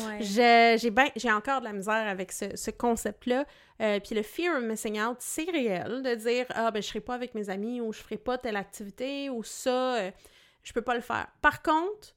Ouais. J'ai ben, encore de la misère avec ce, ce concept-là. Euh, puis le fear of missing out, c'est réel, de dire « Ah, ben, je serai pas avec mes amis » ou « Je ferai pas telle activité » ou « Ça, euh, je peux pas le faire ». Par contre,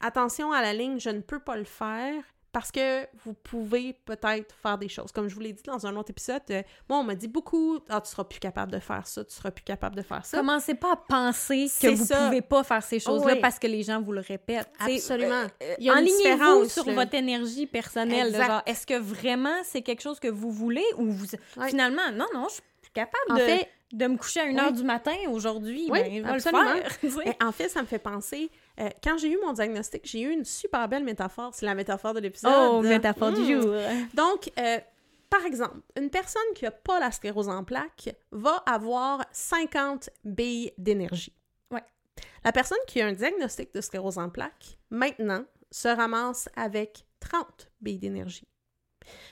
attention à la ligne « Je ne peux pas le faire » parce que vous pouvez peut-être faire des choses. Comme je vous l'ai dit dans un autre épisode, euh, moi, on m'a dit beaucoup « Ah, tu seras plus capable de faire ça, tu seras plus capable de faire ça ». Commencez pas à penser que vous ça. pouvez pas faire ces choses-là oui. parce que les gens vous le répètent. Absolument. euh, Enlignez-vous différence, sur là. votre énergie personnelle. est-ce que vraiment c'est quelque chose que vous voulez ou vous... Finalement, non, non, je suis plus capable En de, fait, de me coucher à 1 Oui. heure du matin aujourd'hui. Oui, ben, absolument. le faire. t'sais. Mais en fait, ça me fait penser, euh, quand j'ai eu mon diagnostic, j'ai eu une super belle métaphore. C'est la métaphore de l'épisode. oh, métaphore du jour. Donc, euh, par exemple, une personne qui n'a pas la sclérose en plaques va avoir 50 billes d'énergie. Ouais. La personne qui a un diagnostic de sclérose en plaques, maintenant, se ramasse avec 30 billes d'énergie.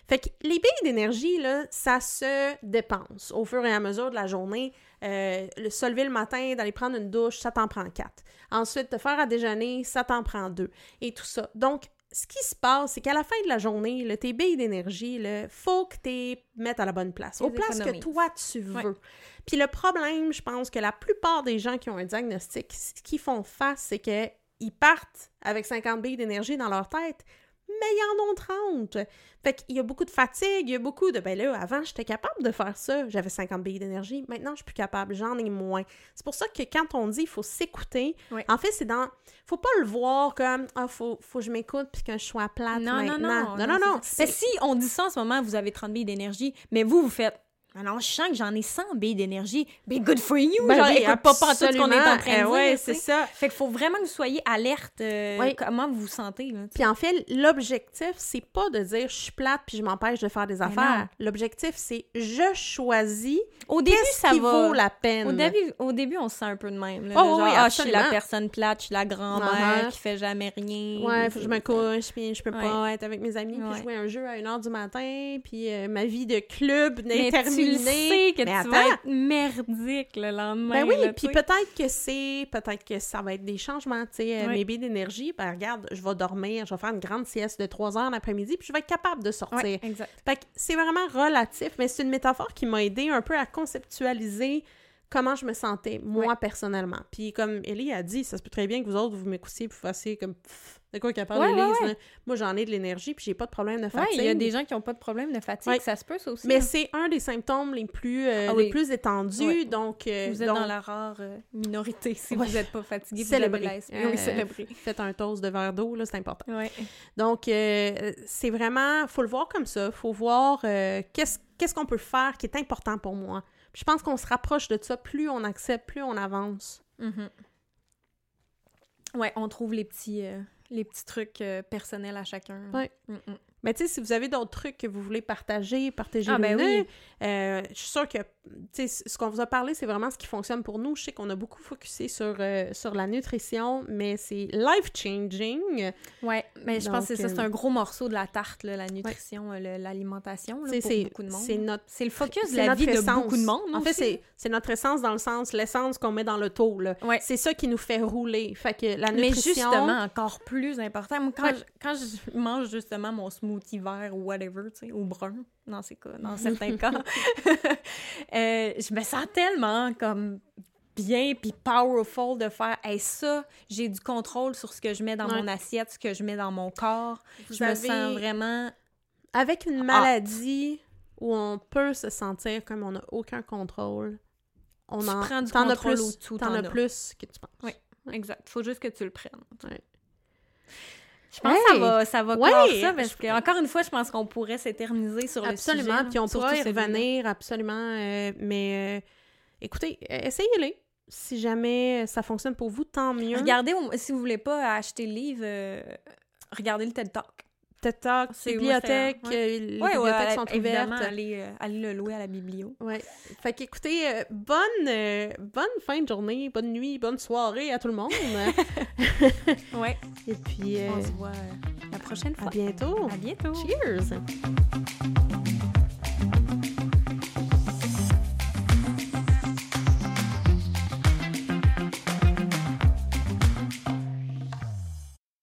Fait que les billes d'énergie, là, ça se dépense au fur et à mesure de la journée. Euh, le, se lever le matin, d'aller prendre une douche, ça t'en prend quatre. Ensuite, te faire à déjeuner, ça t'en prend deux. Et tout ça. Donc, ce qui se passe, c'est qu'à la fin de la journée, là, tes billes d'énergie, il faut que tu les mettes à la bonne place, aux places que toi tu veux. Ouais. Puis le problème, je pense que la plupart des gens qui ont un diagnostic, ce qu'ils font face, c'est qu'ils partent avec 50 billes d'énergie dans leur tête, mais ils en ont 30. Fait qu'il y a beaucoup de fatigue, il y a beaucoup de... Ben là, avant, j'étais capable de faire ça, j'avais 50 billes d'énergie. Maintenant, je suis plus capable, j'en ai moins. C'est pour ça que quand on dit il faut s'écouter, en fait, c'est dans... Faut pas le voir comme « Ah, faut, faut que je m'écoute puis que je sois plate Non, non, maintenant. non. Non, non, non. c'est ça. Mais si on dit ça en ce moment, vous avez 30 billes d'énergie, mais vous, vous faites. Alors, je sens que j'en ai 100 billes d'énergie. Ben, good for you! Ben genre, écoute pas pas tout ce qu'on est en train de dire. ouais, c'est ça. Fait qu'il faut vraiment que vous soyez alerte euh, Oui. comment vous vous sentez. Là. Puis en fait, l'objectif, c'est pas de dire je suis plate puis je m'empêche de faire des non. affaires. L'objectif, c'est je choisis Au début, ça qui va. vaut la peine. Au début, au début, on se sent un peu de même. Là, Oh de genre, oui, ah, je suis la personne plate, je suis la grand-mère Uh-huh. qui fait jamais rien. Ouais, faut que je me couche, puis je peux Ouais. pas être avec mes amis, puis jouer un jeu à 1h du matin, puis euh, ma vie de club n'est Mais terminée. Tu le sais que Mais tu vas être merdique le lendemain. Ben oui, là, puis peut-être que c'est, peut-être que ça va être des changements, tu sais, euh, d'énergie, ben regarde, je vais dormir, je vais faire une grande sieste de 3 heures l'après-midi, puis je vais être capable de sortir. Exact. Fait que c'est vraiment relatif, mais c'est une métaphore qui m'a aidé un peu à conceptualiser comment je me sentais, moi, personnellement. Puis comme Ellie a dit, ça se peut très bien que vous autres, vous m'écoutiez puis vous fassiez comme... De quoi parle, Ouais? Moi, j'en ai de l'énergie puis j'ai pas de problème de fatigue. il y a des gens qui ont pas de problème de fatigue, ça se peut ça aussi. Mais hein. c'est un des symptômes les plus, euh, Ah les plus étendus, donc... euh, vous êtes donc, dans la rare euh, minorité si vous n'êtes pas fatigué, vous Oui. Faites un toast de verre d'eau, là, c'est important. Donc, c'est vraiment, faut le voir comme ça. faut voir qu'est-ce qu'est-ce qu'on peut faire qui est important pour moi. Puis je pense qu'on se rapproche de ça, plus on accepte, plus on avance. Mhm. Ouais, on trouve les petits, euh, les petits trucs euh, personnels à chacun. Ouais. Mais tu sais, si vous avez d'autres trucs que vous voulez partager, partagez-les. Ah, ben oui. Euh, je suis sûre que, ce qu'on vous a parlé, c'est vraiment ce qui fonctionne pour nous. Je sais qu'on a beaucoup focusé sur, euh, sur la nutrition, mais c'est life-changing. Ouais, mais je pense que c'est ça, c'est euh, un gros morceau de la tarte, là, la nutrition, euh, le- l'alimentation, pour c'est beaucoup de monde. c'est notre C'est le focus de la vie de essence. beaucoup de monde. En fait, aussi. c'est c'est notre essence dans le sens, l'essence qu'on met dans le taux. Ouais. C'est ça qui nous fait rouler. Fait que la Mais nutrition... justement, encore plus important. Moi, quand, Ouais. je, quand je mange justement mon smoothie vert ou whatever, tu sais, ou brun, dans ces cas, dans certains cas, euh, je me sens tellement comme bien puis powerful de faire hey, ça, j'ai du contrôle sur ce que je mets dans Ouais. mon assiette, ce que je mets dans mon corps. Vous je me sens vraiment Avec une Ah. maladie où on peut se sentir comme on n'a aucun contrôle, on Tu en... prends du as contrôle plus, au-dessous, T'en t'en as as. plus que tu penses. Oui. exact. Faut juste que tu le prennes. Ouais. Je pense que ça va, ça va Ouais! clore ça parce que encore une fois, je pense qu'on pourrait s'éterniser sur le sujet. Absolument, puis on surtout pourra y celui-là. revenir, absolument. euh, mais euh, écoutez, euh, essayez-les. Si jamais ça fonctionne pour vous, tant mieux. Regardez, si vous voulez pas acheter le livre, regardez le TED Talk. TED Talk, C'est- bibliothèque, moi, c'est- euh, les Ouais, bibliothèques ouais, sont ouvertes. allez, euh, allez le louer à la biblio. Ouais. Fait qu'écoutez, euh, bonne, euh, bonne fin de journée, bonne nuit, bonne soirée à tout le monde. Ouais. Et puis, euh, On se voit euh, la prochaine à fois. bientôt. À bientôt. Cheers!